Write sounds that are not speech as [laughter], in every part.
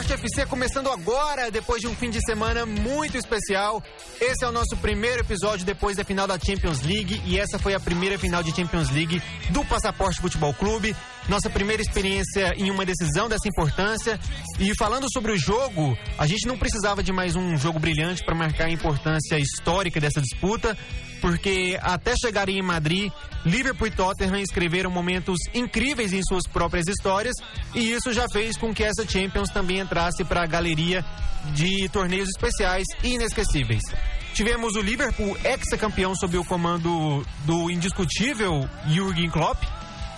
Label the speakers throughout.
Speaker 1: Passaporte FC começando agora, depois de um fim de semana muito especial. Esse é o nosso primeiro episódio depois da final da Champions League e essa foi a primeira final de Champions League do Passaporte Futebol Clube. Nossa primeira experiência em uma decisão dessa importância. E falando sobre o jogo, a gente não precisava de mais um jogo brilhante para marcar a importância histórica dessa disputa porque até chegarem em Madrid, Liverpool e Tottenham escreveram momentos incríveis em suas próprias histórias e isso já fez com que essa Champions também entrasse para a galeria de torneios especiais e inesquecíveis. Tivemos o Liverpool ex-campeão sob o comando do indiscutível Jürgen Klopp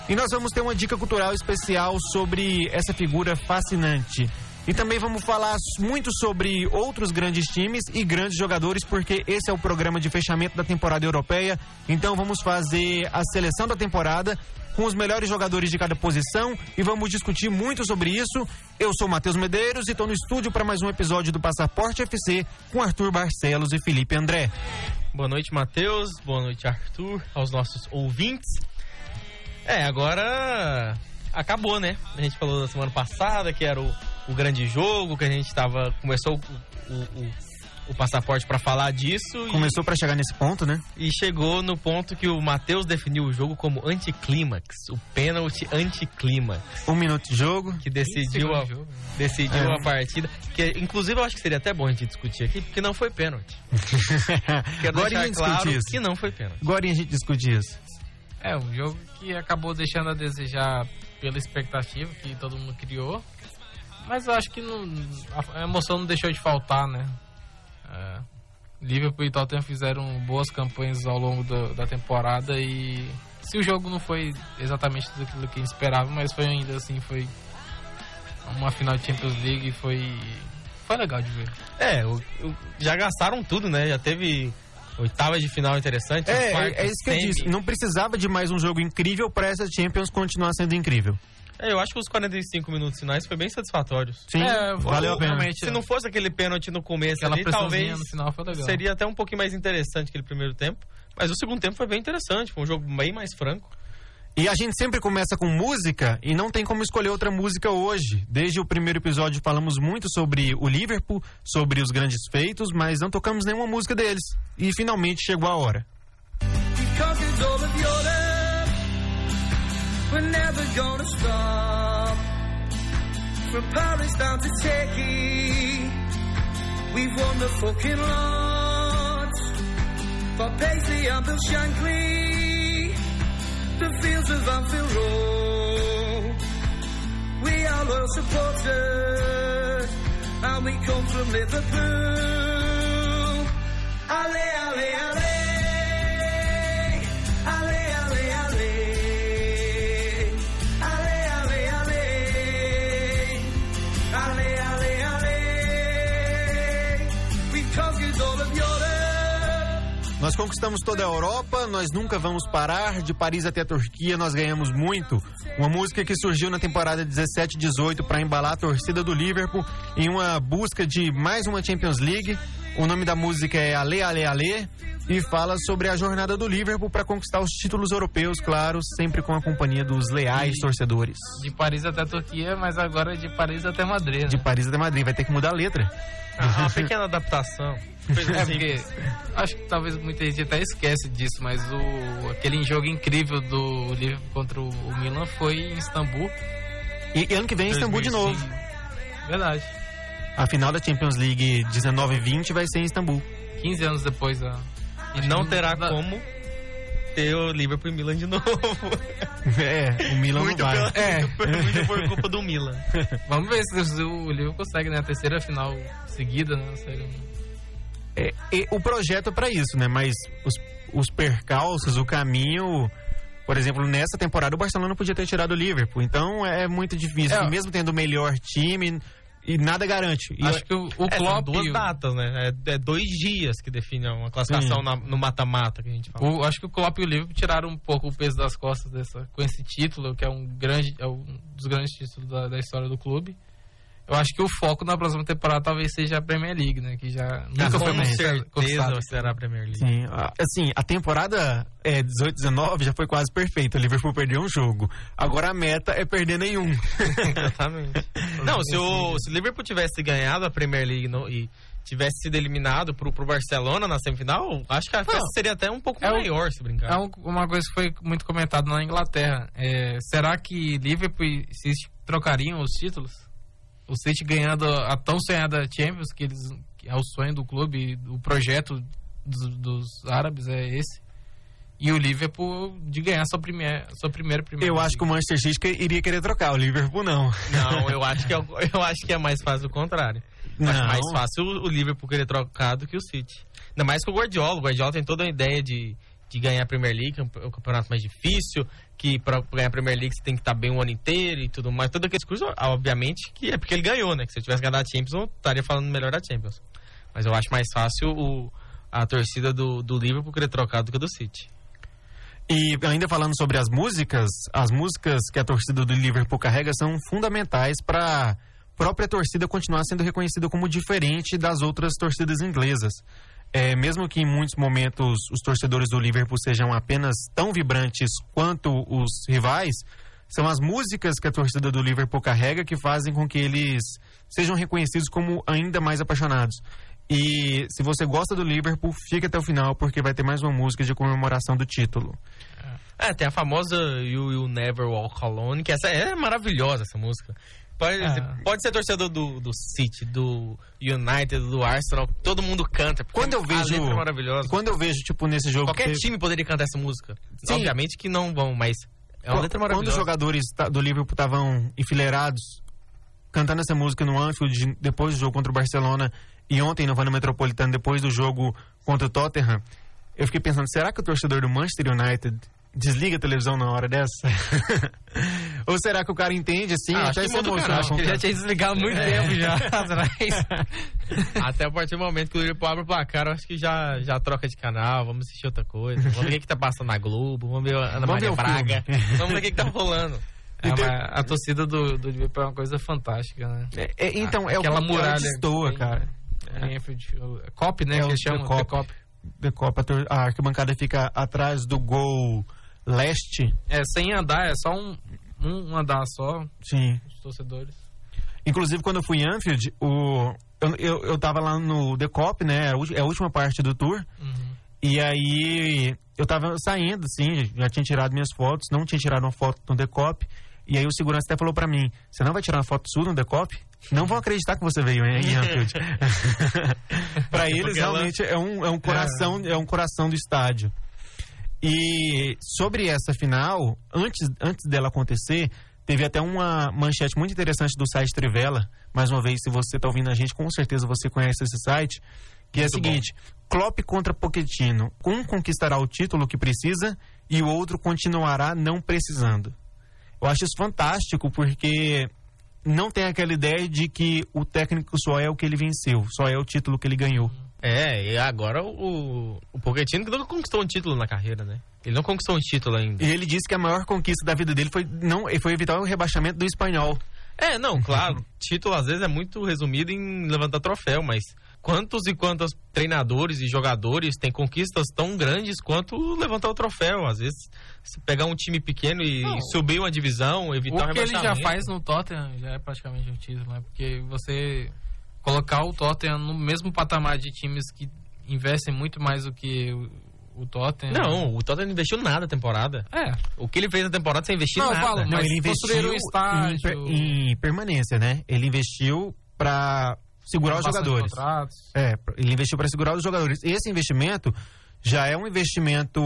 Speaker 1: e nós vamos ter uma dica cultural especial sobre essa figura fascinante. E também vamos falar muito sobre outros grandes times e grandes jogadores, porque esse é o programa de fechamento da temporada europeia. Então vamos fazer a seleção da temporada com os melhores jogadores de cada posição e vamos discutir muito sobre isso. Eu sou Matheus Medeiros e estou no estúdio para mais um episódio do Passaporte FC com Arthur Barcelos e Felipe André.
Speaker 2: Boa noite, Matheus. Boa noite, Arthur, aos nossos ouvintes. É, agora acabou, né? A gente falou da semana passada que era o o grande jogo, que a gente estava. Começou o, o, o passaporte para falar disso.
Speaker 1: Começou para chegar nesse ponto, né?
Speaker 2: E chegou no ponto que o Matheus definiu o jogo como anticlímax, o pênalti anticlímax.
Speaker 1: Um minuto de jogo.
Speaker 2: Que decidiu, a, jogo. decidiu é. a partida. Que, inclusive, eu acho que seria até bom a gente discutir aqui, porque não foi pênalti. [laughs]
Speaker 1: Quero Agora deixar claro isso.
Speaker 2: que não foi pênalti.
Speaker 1: Agora a gente discute isso.
Speaker 3: É, um jogo que acabou deixando a desejar pela expectativa que todo mundo criou. Mas eu acho que não, a emoção não deixou de faltar, né? É, Liverpool e Tottenham fizeram boas campanhas ao longo da, da, temporada e se o jogo não foi exatamente tudo aquilo que esperava, mas foi ainda assim, foi uma final de Champions League e foi, foi legal de ver.
Speaker 2: É, o, o, já gastaram tudo, né? Já teve oitava de final interessante.
Speaker 1: É, é, é isso que eu disse. Não precisava de mais um jogo incrível para essa Champions continuar sendo incrível.
Speaker 2: É, eu acho que os 45 minutos finais foi bem satisfatórios.
Speaker 1: Sim, é, valeu a pena.
Speaker 2: Se não fosse aquele pênalti no começo ali, talvez no final foi legal. seria até um pouquinho mais interessante aquele primeiro tempo. Mas o segundo tempo foi bem interessante, foi um jogo bem mais franco.
Speaker 1: E a gente sempre começa com música e não tem como escolher outra música hoje. Desde o primeiro episódio falamos muito sobre o Liverpool, sobre os grandes feitos, mas não tocamos nenhuma música deles. E finalmente chegou a hora. For Paisley and Bill Shankly, the fields of Anfield Road. We are loyal supporters, and we come from Liverpool. Nós conquistamos toda a Europa, nós nunca vamos parar. De Paris até a Turquia, nós ganhamos muito. Uma música que surgiu na temporada 17-18 para embalar a torcida do Liverpool em uma busca de mais uma Champions League. O nome da música é Ale Ale Ale e fala sobre a jornada do Liverpool para conquistar os títulos europeus, claro, sempre com a companhia dos leais torcedores.
Speaker 3: De Paris até a Turquia, mas agora de Paris até Madrid. Né?
Speaker 1: De Paris até Madrid, vai ter que mudar a letra.
Speaker 2: Ah, uma pequena adaptação.
Speaker 3: É [laughs] porque acho que talvez muita gente até esquece disso, mas o aquele jogo incrível do Liverpool contra o Milan foi em Istambul.
Speaker 1: E, e ano que vem em Istambul de novo.
Speaker 3: Verdade.
Speaker 1: A final da Champions League 19 e 20 vai ser em Istambul.
Speaker 3: 15 anos depois da.
Speaker 2: E não terá como ter o Liverpool e Milan de [laughs] novo.
Speaker 1: É, o Milan
Speaker 2: muito
Speaker 1: não vai.
Speaker 2: Pela, é. Muito por culpa do Milan. [laughs]
Speaker 3: Vamos ver se o Liverpool consegue, né? A terceira final seguida, né?
Speaker 1: É, o projeto é para isso, né? Mas os, os percalços, o caminho. Por exemplo, nessa temporada o Barcelona podia ter tirado o Liverpool. Então é muito difícil. É. Mesmo tendo o melhor time, e nada garante. E
Speaker 2: acho que o, o é, Klopp... São duas datas, né? É, é, dois dias que definem uma classificação na, no mata-mata que a gente fala.
Speaker 3: O, acho que o Klopp e o Liverpool tiraram um pouco o peso das costas dessa, com esse título, que é um, grande, é um dos grandes títulos da, da história do clube. Eu acho que o foco na próxima temporada talvez seja a Premier League, né? Que já nunca foi
Speaker 2: com
Speaker 3: muito
Speaker 2: certeza
Speaker 3: conquistado.
Speaker 2: será a Premier League.
Speaker 1: Sim, assim, a temporada é 18-19 já foi quase perfeita. O Liverpool perdeu um jogo. Agora a meta é perder nenhum. [laughs]
Speaker 2: Exatamente. Não, se o, se o Liverpool tivesse ganhado a Premier League no- e tivesse sido eliminado pro, pro Barcelona na semifinal, acho que a festa seria até um pouco
Speaker 3: é
Speaker 2: maior, se brincar.
Speaker 3: É um- uma coisa que foi muito comentada na Inglaterra. É, será que Liverpool e City trocariam os títulos? O City ganhando a tão sonhada Champions, que, eles, que é o sonho do clube, o projeto dos, dos árabes é esse. E o Liverpool de ganhar sua primeira, sua primeira primeira.
Speaker 1: Eu acho que o Manchester City iria querer trocar, o Liverpool não.
Speaker 2: Não, eu acho que é, [laughs] eu acho que é mais fácil o contrário.
Speaker 1: Não.
Speaker 2: mais fácil o o Liverpool querer trocar do que o City. Ainda mais com o Guardiola. O Guardiola tem toda a ideia de, de ganhar a Premier League, é um- é o campeonato mais difícil, que pra ganhar a Premier League você tem que estar bem o ano inteiro e tudo mais. Todo aquele discurso, obviamente, que é porque ele ganhou, né? Que se eu tivesse ganhado a Champions, eu estaria falando melhor da Champions. Mas eu acho mais fácil o, a torcida do, do Liverpool querer trocar do que a do City.
Speaker 1: E ainda falando sobre as músicas, as músicas que a torcida do Liverpool carrega são fundamentais para própria torcida continuar sendo reconhecida como diferente das outras torcidas inglesas. É, mesmo que em muitos momentos os torcedores do Liverpool sejam apenas tão vibrantes quanto os rivais, são as músicas que a torcida do Liverpool carrega que fazem com que eles sejam reconhecidos como ainda mais apaixonados. E se você gosta do Liverpool, fique até o final porque vai ter mais uma música de comemoração do título.
Speaker 2: É, tem a famosa You You Never Walk Alone, que essa é maravilhosa, essa música. Pode,
Speaker 3: Ah.
Speaker 2: pode ser torcedor do, do City, do United, do Arsenal, todo mundo canta.
Speaker 1: Quando eu vejo-
Speaker 2: é maravilhosa.
Speaker 1: Quando eu vejo, tipo, nesse jogo.
Speaker 2: Qualquer
Speaker 1: que-
Speaker 2: time poderia cantar essa música.
Speaker 1: Sim.
Speaker 2: Obviamente que não vão, mas é uma
Speaker 1: Qu-
Speaker 2: letra
Speaker 1: Quando os
Speaker 2: maravilhosa.
Speaker 1: jogadores do Liverpool estavam enfileirados, cantando essa música no Anfield, depois do jogo contra o Barcelona, e ontem no Vana Metropolitano, depois do jogo contra o Tottenham, eu fiquei pensando, será que o torcedor do Manchester United desliga a televisão na hora dessa? [laughs] Ou será que o cara entende, assim,
Speaker 2: Ah, acho
Speaker 1: até
Speaker 2: que
Speaker 1: se
Speaker 3: Ele já tinha desligado há muito tempo já [laughs] atrás. [laughs]
Speaker 2: Até a partir do momento que o Liverpool abre o placar, eu acho que já, já troca de canal, vamos assistir outra coisa. Vamos ver o que, tá passando na Globo, vamos ver a Ana
Speaker 1: Vamos ver
Speaker 2: Maria
Speaker 1: o
Speaker 2: Braga,
Speaker 1: filme.
Speaker 2: vamos ver o que, que tá rolando.
Speaker 3: É, mas a torcida do, do Liverpool é uma coisa fantástica, né?
Speaker 1: É, é, então, é o
Speaker 3: Aquela
Speaker 1: que
Speaker 3: muralha.
Speaker 1: destoa, cara.
Speaker 3: Em Anfield, o- Cop, né?
Speaker 1: É
Speaker 3: que
Speaker 1: o
Speaker 3: eles
Speaker 1: The
Speaker 3: chamam.
Speaker 1: Cop.
Speaker 3: The Cop.
Speaker 1: The a a arquibancada fica atrás do gol leste.
Speaker 3: É, sem andar, é só um, um andar só,
Speaker 1: Sim.
Speaker 3: os torcedores.
Speaker 1: Inclusive, quando eu fui em Anfield, o, eu, eu, eu tava lá no The Cop, né? É a é a última parte do tour.
Speaker 3: Uhum.
Speaker 1: E aí, eu tava saindo, assim, já tinha tirado minhas fotos, não tinha tirado uma foto no The Cop. E aí o segurança até falou pra mim, você não vai tirar uma foto sua no The Cop? Não vão acreditar que você veio em Anfield. [laughs] [laughs] pra eles,
Speaker 2: Porque ela-
Speaker 1: realmente, é um, é um coração, é um coração do estádio. E sobre essa final, antes, antes dela acontecer, teve até uma manchete muito interessante do site Trivela. Mais uma vez, se você está ouvindo a gente, com certeza você conhece esse site. Que é o
Speaker 2: Muito bom.
Speaker 1: seguinte: Klopp contra Pochettino. Um conquistará o título que precisa e o outro continuará não precisando. Eu acho isso fantástico porque não tem aquela ideia de que o técnico só é o que ele venceu, só é o título que ele ganhou.
Speaker 2: É, e agora o, o Pochettino que nunca conquistou um título na carreira, né? Ele não conquistou um título ainda.
Speaker 1: E ele disse que a maior conquista da vida dele foi, não, foi evitar o rebaixamento do espanhol.
Speaker 2: É, não, claro, [laughs] título às vezes é muito resumido em levantar troféu, mas quantos e quantos treinadores e jogadores têm conquistas tão grandes quanto levantar o troféu? Às vezes, se pegar um time pequeno e
Speaker 3: Não.
Speaker 2: subir uma divisão, evitar
Speaker 3: O que ele já
Speaker 2: rebaixamento.
Speaker 3: faz no Tottenham já é praticamente um título, né? Porque você colocar o Tottenham no mesmo patamar de times que investem muito mais do que o, o Tottenham.
Speaker 2: Não, o Tottenham não investiu nada na temporada.
Speaker 3: É.
Speaker 2: O que ele fez na temporada sem investir
Speaker 3: Não, eu
Speaker 2: nada.
Speaker 3: falo,
Speaker 1: Não,
Speaker 3: Mas
Speaker 1: ele investiu
Speaker 3: um estádio.
Speaker 1: em, per- em permanência, né? Ele investiu para segurar os jogadores. É, ele investiu para segurar os jogadores. Esse investimento já é um investimento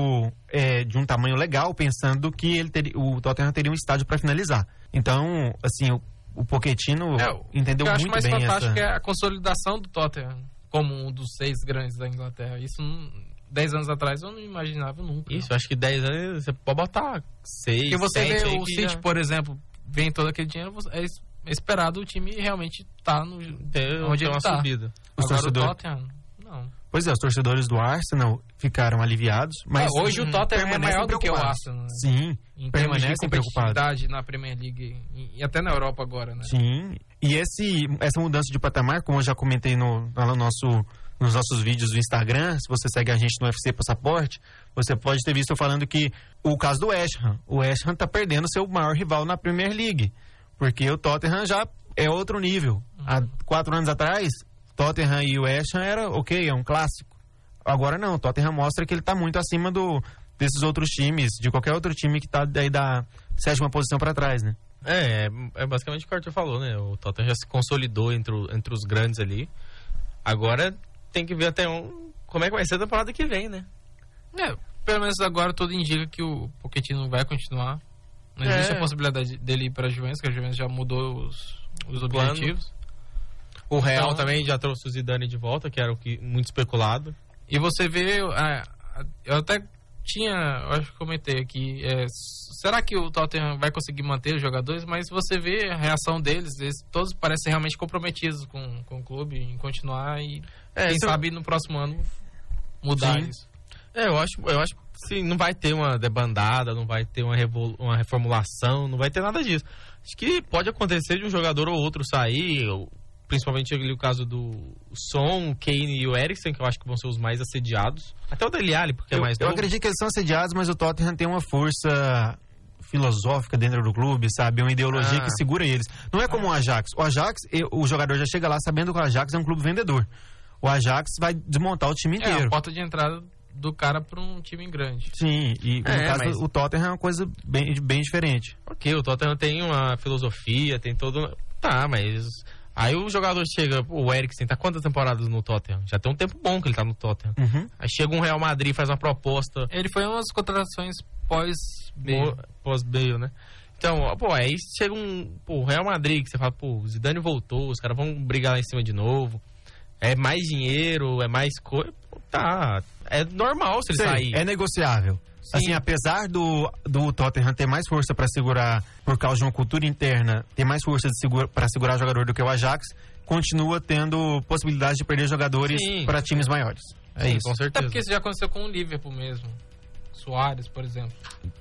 Speaker 1: é, de um tamanho legal, pensando que ele teria, o Tottenham teria um estádio para finalizar. Então, assim, o, o Pochettino
Speaker 3: É, o
Speaker 1: entendeu
Speaker 3: que eu acho
Speaker 1: muito
Speaker 3: mais
Speaker 1: bem
Speaker 3: fantástico
Speaker 1: essa...
Speaker 3: é a consolidação do Tottenham como um dos seis grandes da Inglaterra. Isso, não- dez anos atrás, eu não imaginava nunca.
Speaker 2: Isso, acho que 10 anos você pode botar 6,
Speaker 3: Porque você vê
Speaker 2: aí
Speaker 3: o City,
Speaker 2: já
Speaker 3: por exemplo, vem todo aquele dinheiro, é es- é esperado o time realmente tá no onde ele
Speaker 2: uma
Speaker 3: tá.
Speaker 2: subida.
Speaker 1: Os
Speaker 3: Agora
Speaker 1: torcedor-
Speaker 3: o Tottenham, não.
Speaker 1: Pois é, os torcedores do Arsenal ficaram aliviados, mas
Speaker 3: Ah, hoje o Tottenham é maior do que o. Arsenal. né?
Speaker 1: Sim,
Speaker 3: Em
Speaker 1: permanecem preocupados.
Speaker 3: na Premier League e, e até na Europa agora, né?
Speaker 1: Sim, e esse, essa mudança de patamar, como eu já comentei no, no nosso, nos nossos vídeos do Instagram, se você segue a gente no UFC Passaporte, você pode ter visto eu falando que o caso do West Ham, o West Ham tá perdendo seu maior rival na Premier League, porque o Tottenham já é outro nível. Há quatro anos atrás, Tottenham e o West Ham era ok, é um clássico. Agora não, Tottenham mostra que ele tá muito acima do, desses outros times, de qualquer outro time que tá daí da sétima posição para trás, né?
Speaker 2: É, é, é basicamente o que o Arthur falou, né? O Tottenham já se consolidou entre, o- entre os grandes ali. Agora tem que ver até um, como é que vai ser a temporada que vem, né?
Speaker 3: É, pelo menos agora tudo indica que o Pochettino vai continuar. Não existe
Speaker 2: É.
Speaker 3: a possibilidade dele ir para a Juventus, que a Juventus já mudou os, os objetivos.
Speaker 2: O Real
Speaker 3: Então-
Speaker 2: também já trouxe o Zidane de volta, que era o que muito especulado.
Speaker 3: E você vê, é, eu até tinha, eu acho que comentei aqui, é, será que o Tottenham vai conseguir manter os jogadores? Mas você vê a reação deles, eles todos parecem realmente comprometidos com, com o clube em continuar e
Speaker 2: É,
Speaker 3: quem
Speaker 2: eu-
Speaker 3: sabe no próximo ano mudar
Speaker 1: Sim.
Speaker 3: isso.
Speaker 2: É, eu acho, eu acho que sim, não vai ter uma debandada, não vai ter uma, uma reformulação, não vai ter nada disso. Acho que pode acontecer de um jogador ou outro sair, ou- principalmente ali o caso do Son, o Kane e o Eriksen, que eu acho que vão ser os mais assediados. Até o Dele Alli, porque é
Speaker 1: Eu,
Speaker 2: mais
Speaker 1: eu
Speaker 2: novo.
Speaker 1: acredito que eles são assediados, mas o Tottenham tem uma força filosófica dentro do clube, sabe? Uma ideologia
Speaker 2: Ah.
Speaker 1: que segura eles. Não é como o Ajax. O Ajax, o jogador já chega lá sabendo que o Ajax é um clube vendedor. O Ajax vai desmontar o time
Speaker 3: É,
Speaker 1: inteiro.
Speaker 3: a porta de entrada do cara para um time grande.
Speaker 1: Sim, e no
Speaker 2: É,
Speaker 1: caso
Speaker 2: mas-
Speaker 1: o Tottenham é uma coisa bem, bem diferente.
Speaker 2: Ok, o Tottenham tem uma filosofia, tem todo. Tá, mas. Aí o jogador chega, o Eriksen tá quantas temporadas no Tottenham? Já tem um tempo bom que ele tá no Tottenham.
Speaker 1: Uhum.
Speaker 2: Aí chega um Real Madrid, faz uma proposta
Speaker 3: Ele foi umas contratações pós
Speaker 2: mo- pós-Bale, né? Então, pô, aí chega um. Pô, o Real Madrid, que você fala, pô, o Zidane voltou, os caras vão brigar lá em cima de novo. É mais dinheiro, é mais coisa. Tá. É normal se ele
Speaker 1: Sei,
Speaker 2: sair.
Speaker 1: é negociável. Assim, apesar do, do Tottenham ter mais força para segurar, por causa de uma cultura interna, ter mais força segura, para segurar jogador do que o Ajax, continua tendo possibilidade de perder jogadores
Speaker 2: Sim.
Speaker 1: para times maiores. É
Speaker 2: Sim,
Speaker 1: isso.
Speaker 2: com
Speaker 3: Até
Speaker 2: certeza.
Speaker 3: porque isso já aconteceu com o Liverpool mesmo. Soares, por exemplo.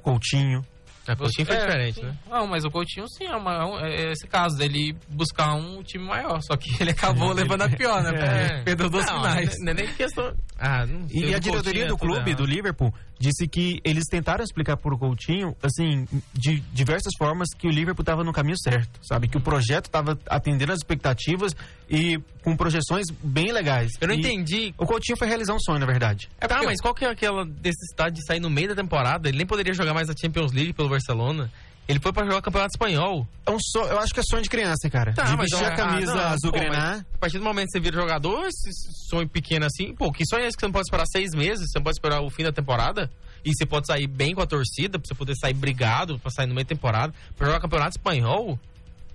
Speaker 1: Coutinho.
Speaker 2: É, o time foi
Speaker 3: É,
Speaker 2: diferente,
Speaker 3: sim.
Speaker 2: né?
Speaker 3: Não, mas o Coutinho sim, é, uma- é um- é esse caso dele buscar um time maior. Só que [laughs] ele acabou levando a pior, né? [laughs]
Speaker 2: É.
Speaker 3: Perdeu
Speaker 2: Não,
Speaker 3: finais.
Speaker 2: Não é nem questão. Ah, não sei,
Speaker 1: E a diretoria
Speaker 2: Coutinho é
Speaker 1: do clube, do Liverpool, disse que eles tentaram explicar pro Coutinho, assim, de diversas formas, que o Liverpool estava no caminho certo, sabe? Que o projeto estava atendendo as expectativas e com projeções bem legais.
Speaker 2: Eu não
Speaker 1: E
Speaker 2: entendi.
Speaker 1: O Coutinho foi realizar um sonho, na verdade.
Speaker 2: tá,
Speaker 3: porque-
Speaker 2: mas qual que é aquela necessidade de sair no meio da temporada? Ele nem poderia jogar mais a Champions League pelo Barcelona. Ele foi pra jogar o Campeonato Espanhol.
Speaker 1: É um so... Eu acho que é sonho de criança, cara.
Speaker 2: Tá,
Speaker 1: de
Speaker 2: mas
Speaker 1: vestir
Speaker 2: é-
Speaker 1: a camisa
Speaker 2: ah, não,
Speaker 1: azul
Speaker 2: pô,
Speaker 1: grená.
Speaker 2: A partir do momento que você vira jogador, esse sonho pequeno assim, pô, que sonho é esse que você não pode esperar seis meses? Você não pode esperar o fim da temporada? E você pode sair bem com a torcida, pra você poder sair brigado, pra sair no meio da temporada, pra jogar Campeonato Espanhol?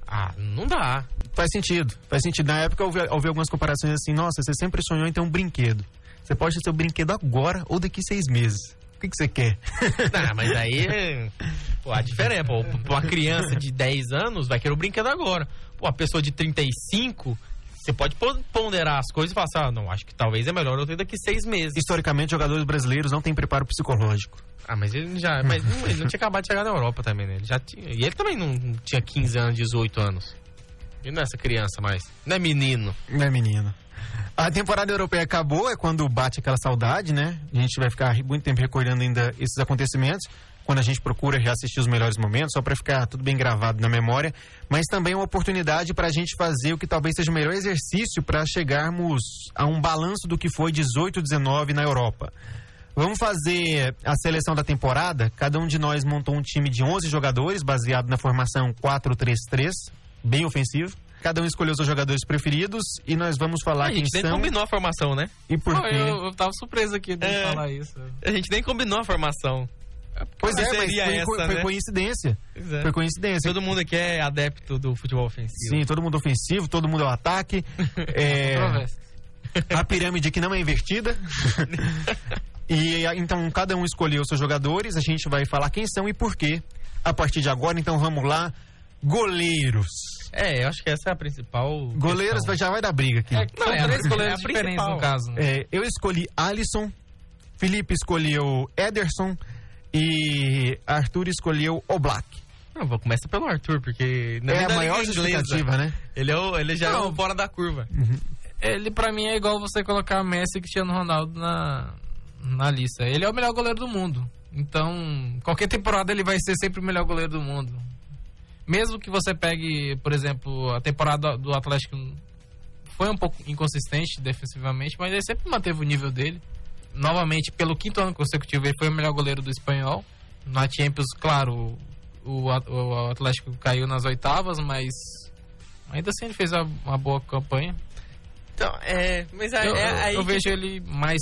Speaker 2: Ah, não dá.
Speaker 1: Faz sentido, faz sentido. Na época eu ouvi, ouvi algumas comparações assim, nossa, você sempre sonhou em ter um brinquedo. Você pode ter seu brinquedo agora ou daqui seis meses. O que, que você quer?
Speaker 2: Não, mas aí. [laughs] Pô, a diferença, pô, pra uma criança de 10 anos vai querer o brinquedo agora. Pô, a pessoa de 35, você pode pon- ponderar as coisas e falar assim: ah, não, acho que talvez é melhor eu ter daqui seis meses.
Speaker 1: Historicamente, jogadores brasileiros não têm preparo psicológico.
Speaker 2: Ah, mas ele já. Mas não, ele não tinha acabado de chegar na Europa também, né? Ele já tinha. E ele também não tinha 15 anos, 18 anos. Ele não é essa criança mais. Não é menino.
Speaker 1: Não é menino. A temporada europeia acabou, é quando bate aquela saudade, né? A gente vai ficar muito tempo recordando ainda esses acontecimentos, quando a gente procura reassistir os melhores momentos, só para ficar tudo bem gravado na memória, mas também é uma oportunidade para a gente fazer o que talvez seja o melhor exercício para chegarmos a um balanço do que foi 18 19 na Europa. Vamos fazer a seleção da temporada. Cada um de nós montou um time de 11 jogadores, baseado na formação 4-3-3, bem ofensivo. Cada um escolheu seus jogadores preferidos e nós vamos falar
Speaker 2: a
Speaker 1: quem
Speaker 2: gente nem
Speaker 1: são
Speaker 2: combinou a formação, né?
Speaker 1: e por quê.
Speaker 3: eu, eu tava surpreso aqui de
Speaker 2: É.
Speaker 3: falar isso.
Speaker 2: A gente nem combinou a formação.
Speaker 1: Pois é,
Speaker 2: Como
Speaker 1: mas foi,
Speaker 2: essa,
Speaker 1: foi
Speaker 2: né?
Speaker 1: coincidência.
Speaker 2: É.
Speaker 1: Foi coincidência.
Speaker 2: Todo mundo aqui é adepto do futebol ofensivo.
Speaker 1: Sim, todo mundo ofensivo, todo mundo [laughs] é o ataque. É, a pirâmide que não é invertida. [laughs] e então cada um escolheu seus jogadores, a gente vai falar quem são e por quê. A partir de agora, então vamos lá. Goleiros.
Speaker 2: É, eu acho que essa é a principal.
Speaker 1: Goleiros
Speaker 2: questão.
Speaker 1: já vai dar briga aqui.
Speaker 3: É,
Speaker 2: Não, é a-
Speaker 3: três
Speaker 2: é
Speaker 3: goleiros
Speaker 2: a
Speaker 3: diferentes
Speaker 2: principal.
Speaker 3: no caso. né?
Speaker 1: É, eu escolhi Alisson, Felipe escolheu Ederson e Arthur escolheu Oblak.
Speaker 2: Não, vou começar pelo Arthur, porque na
Speaker 1: É a maior
Speaker 2: é
Speaker 1: justificativa, né?
Speaker 2: Ele, é o, ele já é
Speaker 3: Não.
Speaker 2: o fora da curva.
Speaker 3: Ele, pra mim, é igual você colocar Messi e Cristiano Ronaldo na, na lista. Ele é o melhor goleiro do mundo. Então, qualquer temporada ele vai ser sempre o melhor goleiro do mundo. Mesmo que você pegue, por exemplo, a temporada do Atlético foi um pouco inconsistente defensivamente, mas ele sempre manteve o nível dele. Novamente, pelo quinto ano consecutivo, ele foi o melhor goleiro do espanhol. Na Champions, claro, o, o Atlético caiu nas oitavas, mas ainda assim ele fez uma- uma boa campanha.
Speaker 2: Então, é. Mas é,
Speaker 3: Eu,
Speaker 2: é
Speaker 3: eu-
Speaker 2: aí.
Speaker 3: eu
Speaker 2: que-
Speaker 3: vejo ele mais.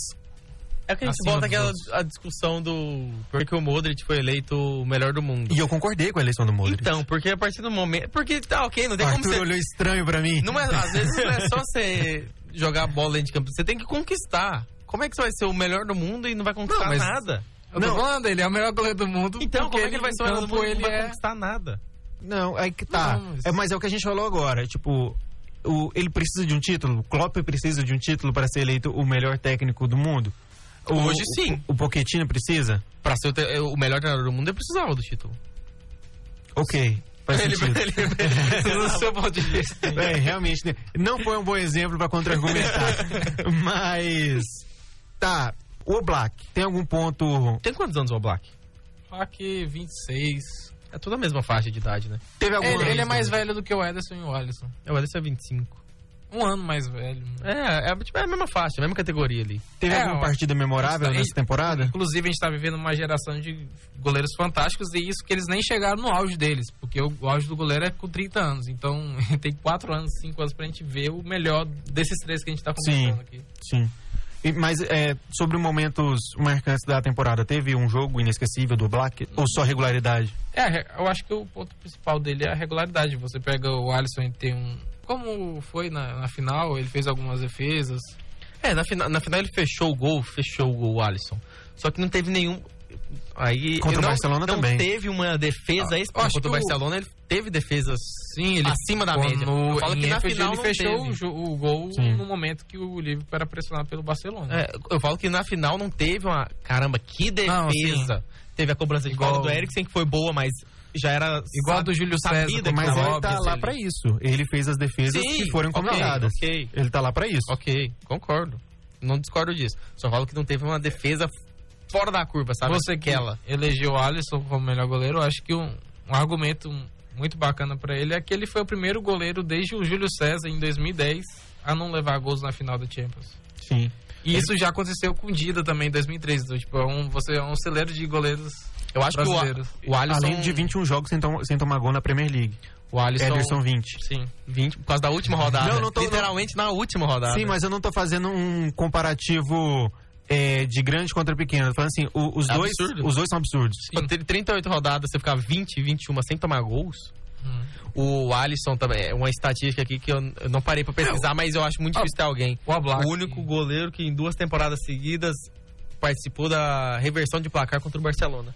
Speaker 2: é que a gente volta àquela a discussão do. Porque o Modric foi eleito o melhor do mundo.
Speaker 1: E eu concordei com a eleição do Modric.
Speaker 2: Então, porque a partir do momento. Porque tá ok, não tem
Speaker 1: o
Speaker 2: como
Speaker 1: Arthur
Speaker 2: você.
Speaker 1: olhou estranho pra mim.
Speaker 2: Não é, às vezes não é só [laughs] você jogar a bola dentro de campo, você tem que conquistar. Como é que você vai ser o melhor do mundo e não vai conquistar
Speaker 3: Não, mas-
Speaker 2: nada?
Speaker 3: Eu tô
Speaker 1: Não.
Speaker 3: falando, ele é o melhor goleiro do mundo.
Speaker 2: Então, como é que ele vai ser o melhor do mundo e
Speaker 3: ele
Speaker 2: não vai
Speaker 3: é...
Speaker 2: conquistar nada?
Speaker 1: Não, aí que tá.
Speaker 3: Não, mas-
Speaker 1: É, mas é o que a gente falou agora. Tipo, o, ele precisa de um título. O Klopp precisa de um título para ser eleito o melhor técnico do mundo. O-
Speaker 2: Hoje
Speaker 1: o-
Speaker 2: sim.
Speaker 1: O, Pochettino precisa?
Speaker 2: Pra ser o, o melhor treinador do mundo, ele precisava do título.
Speaker 1: Ok. Faz
Speaker 2: Ele,
Speaker 1: sentido. [laughs]
Speaker 2: ele-
Speaker 3: do [laughs] seu ponto de vista.
Speaker 1: É, realmente, né? não foi um bom exemplo para contra-argumentar. [laughs] mas. Tá. O Black, tem algum ponto.
Speaker 2: Tem quantos anos o Black?
Speaker 3: Aqui, 26.
Speaker 2: É toda a mesma faixa de idade, né?
Speaker 1: Teve algum.
Speaker 3: Ele, ele é mais velho do que o Ederson e o Alisson.
Speaker 2: Eu acho que é 25.
Speaker 3: Um ano mais velho.
Speaker 2: É, é, tipo, é a mesma faixa, a mesma categoria ali.
Speaker 1: Teve
Speaker 3: É,
Speaker 1: alguma
Speaker 3: ó,
Speaker 1: partida memorável
Speaker 3: gente-
Speaker 1: nessa temporada?
Speaker 3: Inclusive, a gente tá vivendo uma geração de goleiros fantásticos e isso que eles nem chegaram no auge deles. Porque o, o auge do goleiro é com 30 anos. Então, [laughs] tem 4 anos, 5 anos pra gente ver o melhor desses três que a gente tá comentando
Speaker 1: Sim.
Speaker 3: aqui.
Speaker 1: Sim. E- mas é, sobre momentos marcantes da temporada, teve um jogo inesquecível do Black? Ou só regularidade?
Speaker 3: É, eu acho que o ponto principal dele é a regularidade. Você pega o Alisson e tem um. Como foi na, na final, ele fez algumas defesas.
Speaker 2: É, na final, na final ele fechou o gol, fechou o gol o Alisson. Só que não teve nenhum. Aí,
Speaker 1: Contra o
Speaker 2: não,
Speaker 1: Barcelona
Speaker 2: não
Speaker 1: também.
Speaker 2: teve uma defesa
Speaker 3: Ah,
Speaker 2: extra. Contra o- Barcelona ele teve defesas
Speaker 3: Sim, ele
Speaker 2: acima da média. Eu falo que na
Speaker 3: Anfield
Speaker 2: final
Speaker 3: ele
Speaker 2: não
Speaker 3: fechou
Speaker 2: teve.
Speaker 3: o, gol
Speaker 1: Sim.
Speaker 3: no momento que o Liverpool era pressionado pelo Barcelona.
Speaker 2: É, eu falo que na final não teve uma. Caramba, que
Speaker 3: Não,
Speaker 2: defesa! teve a cobrança de
Speaker 3: Igual-
Speaker 2: falta do Eriksen, que foi boa, mas já era.
Speaker 3: Igual
Speaker 2: sabe-
Speaker 3: do Júlio
Speaker 2: sabida
Speaker 3: César,
Speaker 2: que
Speaker 1: Mas ele
Speaker 2: óbvio
Speaker 1: tá lá pra isso. Ele fez as defesas
Speaker 2: Sim,
Speaker 1: que foram
Speaker 2: ok,
Speaker 1: combinadas.
Speaker 2: ok.
Speaker 1: Ele tá lá pra isso.
Speaker 2: Ok, concordo. Não discordo disso. Só falo que não teve uma defesa fora da curva, sabe?
Speaker 3: Você que
Speaker 2: Aquela.
Speaker 3: elegeu o Alisson como melhor goleiro, eu acho que um, um argumento muito bacana pra ele é que ele foi o primeiro goleiro desde o Júlio César em 2010 a não levar gols na final da Champions.
Speaker 1: Sim.
Speaker 3: E isso já aconteceu com o Dida também em 2003. Então, tipo, é um, você é um celeiro de goleiros
Speaker 2: Eu acho que
Speaker 3: brasileiros.
Speaker 2: o, o Alisson.
Speaker 1: Além de 21 jogos sem, tom- sem tomar gol na Premier League.
Speaker 2: O Alisson.
Speaker 1: Ederson 20.
Speaker 3: Sim.
Speaker 2: 20, por causa da última rodada.
Speaker 1: Não, não tô-
Speaker 2: Literalmente na última rodada.
Speaker 1: Sim, mas eu não tô fazendo um comparativo é, de grande contra pequeno. Falando assim, o- os,
Speaker 2: É
Speaker 1: dois,
Speaker 2: absurdo.
Speaker 1: os dois são absurdos.
Speaker 2: Quando teve 38 rodadas, você ficar 20, 21 sem tomar gols.
Speaker 3: Hum.
Speaker 2: O Alisson também é uma estatística aqui que eu, eu não parei pra pesquisar, mas eu acho muito difícil ter alguém.
Speaker 3: O Oblak.
Speaker 2: O único goleiro que em duas temporadas seguidas participou da reversão de placar contra o Barcelona.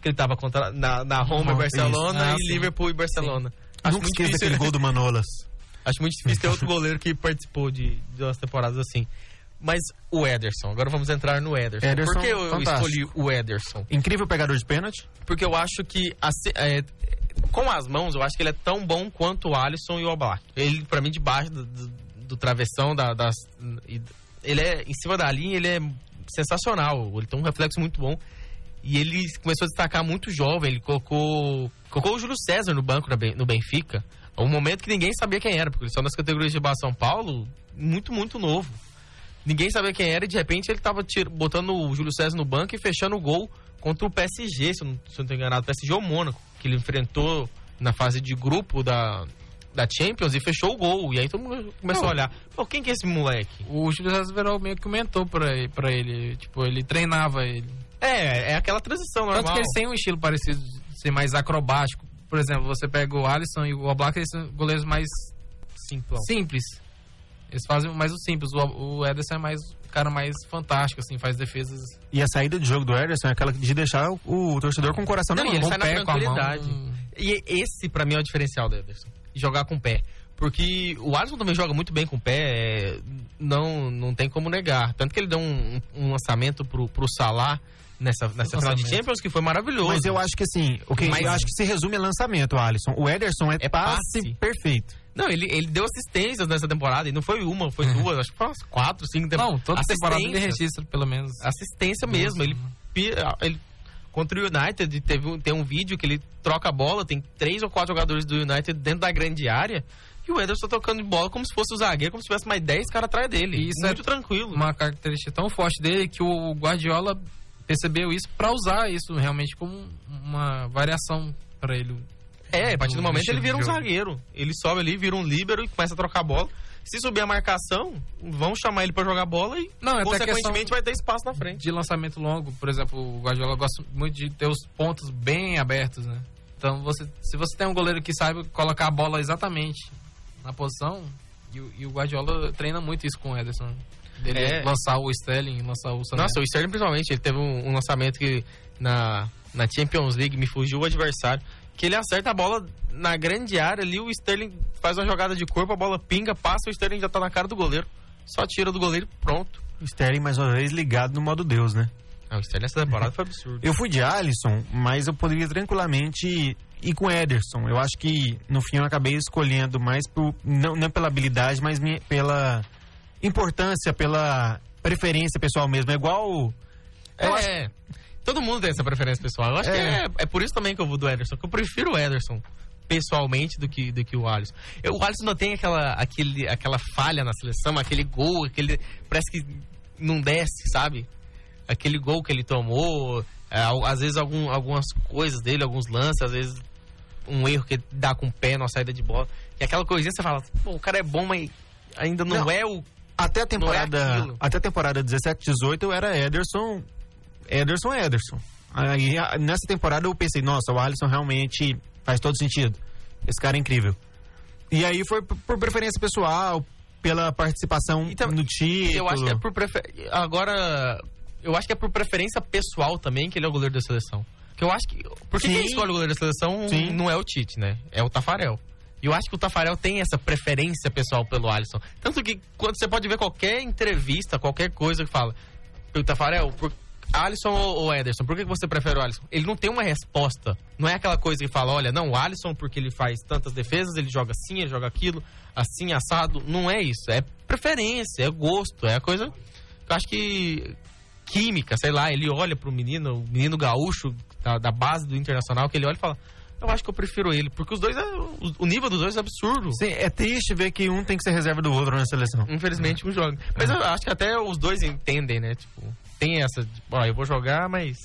Speaker 2: Que ele tava contra, na, na Roma e
Speaker 1: Nossa,
Speaker 2: Barcelona.
Speaker 3: Ah,
Speaker 2: e
Speaker 3: sim.
Speaker 2: Liverpool e Barcelona. Acho
Speaker 1: Nunca
Speaker 2: difícil,
Speaker 1: daquele gol do Manolas. [laughs]
Speaker 2: acho muito difícil ter outro goleiro que participou de, de duas temporadas assim. Mas o Ederson, agora vamos entrar no Ederson.
Speaker 1: Ederson,
Speaker 2: Por que eu
Speaker 1: fantástico.
Speaker 2: escolhi o Ederson?
Speaker 1: Incrível pegador de pênalti.
Speaker 2: Porque eu acho que assim, é, com as mãos, eu acho que ele é tão bom quanto o Alisson e o Oblak. Ele, pra mim, debaixo do, do, do travessão, da, das, ele é, em cima da linha, ele é sensacional. Ele tem um reflexo muito bom. E ele começou a destacar muito jovem. Ele colocou, colocou o Júlio César no banco no Benfica. Um momento que ninguém sabia quem era, porque ele saiu nas categorias de São Paulo, muito, muito novo. Ninguém sabia quem era e de repente ele tava tir- botando o Júlio César no banco e fechando o gol contra o PSG, se eu não, se eu não tô enganado, o PSG ou o Mônaco, que ele enfrentou na fase de grupo da, da Champions e fechou o gol. E aí todo mundo começou
Speaker 3: Não.
Speaker 2: a olhar, pô, quem que é esse moleque?
Speaker 3: O Júlio César virou meio que mentor pra, ele- pra ele. Tipo, ele treinava ele.
Speaker 2: É, é aquela transição normal.
Speaker 3: Tanto que eles têm um estilo parecido de ser mais acrobático. Por exemplo, você pega o Alisson e o Oblak, eles são goleiros mais
Speaker 2: Simplão.
Speaker 3: simples. Eles fazem mais o simples. O, o Ederson é mais o cara mais fantástico, assim, faz defesas
Speaker 1: E a saída de jogo do Ederson é aquela de deixar o, o torcedor com o coração
Speaker 2: Não,
Speaker 1: na mão.
Speaker 2: ele sai na
Speaker 3: pé, com a mão.
Speaker 2: tranquilidade. E esse, pra mim, é o diferencial do Ederson. jogar com o pé. Porque o Alisson também joga muito bem com o pé, é, não, não tem como negar. Tanto que ele deu um, um lançamento pro, pro Salah nessa, nessa final de Champions que foi maravilhoso.
Speaker 1: Mas eu acho que assim, o que
Speaker 2: Mas-
Speaker 1: eu acho que se resume a lançamento, Alisson. O Ederson é,
Speaker 2: É
Speaker 1: passe,
Speaker 2: passe.
Speaker 1: perfeito.
Speaker 2: Não, ele, ele deu assistências nessa temporada, e não foi uma, foi duas, acho que foi umas quatro, cinco
Speaker 3: Não,
Speaker 2: temporadas.
Speaker 3: toda temporada ele registra pelo menos.
Speaker 2: assistência mesmo. Ele, pi- ele contra o United teve um, tem um vídeo que ele troca a bola, tem três ou quatro jogadores do United dentro da grande área. E o Ederson tocando de bola como se fosse o zagueiro, como se tivesse mais 10 caras atrás dele.
Speaker 3: E isso é
Speaker 2: Muito tranquilo.
Speaker 3: Uma característica tão forte dele que o Guardiola percebeu isso pra usar isso realmente como uma variação pra ele.
Speaker 2: É, a partir do
Speaker 3: do
Speaker 2: momento ele vira um zagueiro. Ele sobe ali, vira um líbero e começa a trocar a bola. Se subir a marcação, vão chamar ele pra jogar bola e,
Speaker 3: Não,
Speaker 2: consequentemente, vai ter espaço na frente.
Speaker 3: de lançamento longo, por exemplo, o Guardiola gosta muito de ter os pontos bem abertos, né? Então, você, se você tem um goleiro que sabe colocar a bola exatamente na posição, e, e o Guardiola treina muito isso com o Ederson. Dele
Speaker 2: É.
Speaker 3: lançar o Sterling, lançar o Sané.
Speaker 2: Nossa, o Sterling principalmente, ele teve um, um lançamento que na, na Champions League me fugiu o adversário, que ele acerta a bola na grande área ali, o Sterling faz uma jogada de corpo, a bola pinga, passa, o Sterling já tá na cara do goleiro. Só tira do goleiro, pronto.
Speaker 1: O Sterling, mais uma vez, ligado no modo Deus, né?
Speaker 2: Ah, o Sterling nessa temporada foi absurdo.
Speaker 1: Eu fui de Alisson, mas eu poderia tranquilamente ir com Ederson. Eu acho que, no fim, eu acabei escolhendo mais por, não, não pela habilidade, mas minha- pela importância, pela preferência pessoal mesmo. É igual.
Speaker 2: É,
Speaker 1: acho-
Speaker 2: todo mundo tem essa preferência pessoal. Eu acho
Speaker 1: É.
Speaker 2: que é, é por isso também que eu vou do Ederson, que eu prefiro o Ederson pessoalmente do que, do que o Alisson. Eu- o Alisson não tem aquela, aquele, aquela falha na seleção, aquele gol, aquele. Parece que não desce, sabe? Aquele gol que ele tomou, é, às vezes algum, algumas coisas dele, alguns lances, às vezes um erro que ele dá com o pé na saída de bola. E aquela coisinha você fala, pô, o cara é bom, mas ainda não,
Speaker 1: Não.
Speaker 2: é o.
Speaker 1: Até a temporada,
Speaker 2: aquilo.
Speaker 1: até a temporada 17, 18 eu era Ederson, Ederson, Ederson. Aí nessa temporada eu pensei, nossa, o Alisson realmente faz todo sentido. Esse cara é incrível. E aí foi por por preferência pessoal, pela participação
Speaker 2: E tam-
Speaker 1: no título.
Speaker 2: Eu acho que é por prefer... Agora, eu acho que é por preferência pessoal também que ele é o goleiro da seleção. Que eu acho que. Porque
Speaker 1: Sim.
Speaker 2: quem escolhe o goleiro da seleção
Speaker 1: Sim.
Speaker 2: não é o Tite, né? É o Tafarel. E eu acho que o Tafarel tem essa preferência pessoal pelo Alisson. Tanto que quando você pode ver qualquer entrevista, qualquer coisa que fala, o Tafarel, por... Alisson ou, Ederson, por que que você prefere o Alisson? Ele não tem uma resposta. Não é aquela coisa que fala, olha, não, o Alisson porque ele faz tantas defesas, ele joga assim, ele joga aquilo, assim, assado. Não é isso. É preferência, é gosto, é a coisa. Eu acho que química, sei lá, ele olha pro menino, o menino gaúcho da, da base do Internacional, que ele olha e fala, eu acho que eu prefiro ele, porque os dois, é, o, nível dos dois é absurdo.
Speaker 1: Sim, é triste ver que um tem que ser reserva do outro na seleção.
Speaker 2: Infelizmente, um joga. Mas eu acho que até os dois entendem, né? Tipo, tem essa, tipo, ó, eu vou jogar, mas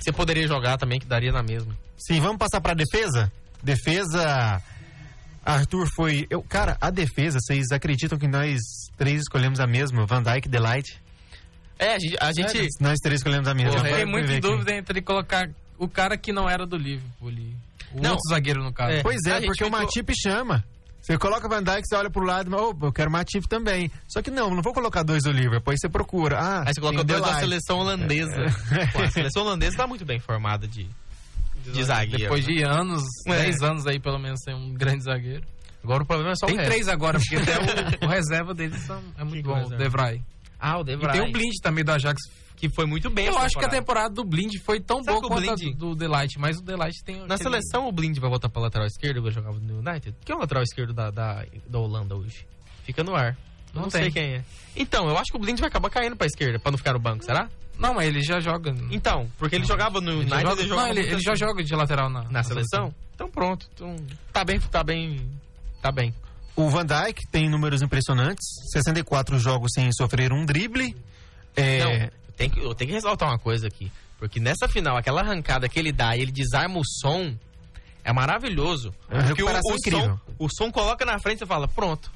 Speaker 2: você poderia jogar também, que daria na mesma.
Speaker 1: Sim, vamos passar pra defesa? Defesa. Arthur foi. Eu, cara, a defesa, vocês acreditam que nós três escolhemos a mesma? Van Dyke, Delight?
Speaker 2: É, a gente. A gente
Speaker 1: Nós três escolhemos a mesma.
Speaker 2: Porra,
Speaker 3: Eu fiquei muito em
Speaker 1: ver aqui.
Speaker 3: dúvida entre colocar o cara que não era do Liverpool. O
Speaker 2: Não.
Speaker 3: outro zagueiro, no caso.
Speaker 2: É.
Speaker 1: Pois
Speaker 2: A
Speaker 1: é,
Speaker 2: gente
Speaker 1: porque o
Speaker 2: ficou-
Speaker 1: Matip chama. Você coloca Van Dyke, você olha pro lado, mas oh, eu quero Matip também. Só que não, não vou colocar dois do Liverpool. Aí você procura. Ah,
Speaker 2: Aí você coloca
Speaker 1: tem
Speaker 2: dois da seleção holandesa. Pô, a [laughs] seleção holandesa tá muito bem formada de, de zagueiro.
Speaker 3: Depois de anos,
Speaker 2: É.
Speaker 3: 10 anos aí pelo menos, tem um grande zagueiro.
Speaker 2: Agora o problema é só
Speaker 3: Tem
Speaker 2: o resto.
Speaker 3: três agora, porque [laughs] até o, o reserva deles são- é muito
Speaker 2: que é o
Speaker 3: bom, o? Devray.
Speaker 2: Ah, o
Speaker 3: E
Speaker 2: Devray.
Speaker 3: tem o Blind também do Ajax.
Speaker 2: Que foi muito bem
Speaker 3: Eu
Speaker 2: essa
Speaker 3: acho que a
Speaker 2: temporada.
Speaker 3: temporada do Blind foi tão
Speaker 2: Sabe
Speaker 3: boa
Speaker 2: que
Speaker 3: quanto a
Speaker 2: Blind-
Speaker 3: do, do Delight, mas o Delight tem...
Speaker 2: Na
Speaker 3: aquele-
Speaker 2: seleção, o Blind vai voltar pra lateral esquerdo, que eu jogava no United. Quem é o lateral esquerdo da, da, da Holanda hoje? Fica no ar.
Speaker 3: Não
Speaker 2: Não, sei quem é. Então, eu acho que o Blind vai acabar caindo pra esquerda, pra não ficar no banco, será?
Speaker 3: Não, mas ele já joga...
Speaker 2: Então, porque ele jogava no
Speaker 3: ele já
Speaker 2: United,
Speaker 3: joga,
Speaker 2: ele jogava
Speaker 3: não, ele, ele já joga de lateral na,
Speaker 2: na seleção. Então pronto. Então, tá bem, tá bem. Tá bem.
Speaker 1: O Van Dyke tem números impressionantes: 64 jogos sem sofrer um drible. É,
Speaker 2: Não, tem que, eu tenho que ressaltar uma coisa aqui. Porque nessa final, aquela arrancada que ele dá e ele desarma o som, é maravilhoso.
Speaker 1: É
Speaker 2: porque o, o som, o som coloca na frente e fala, pronto.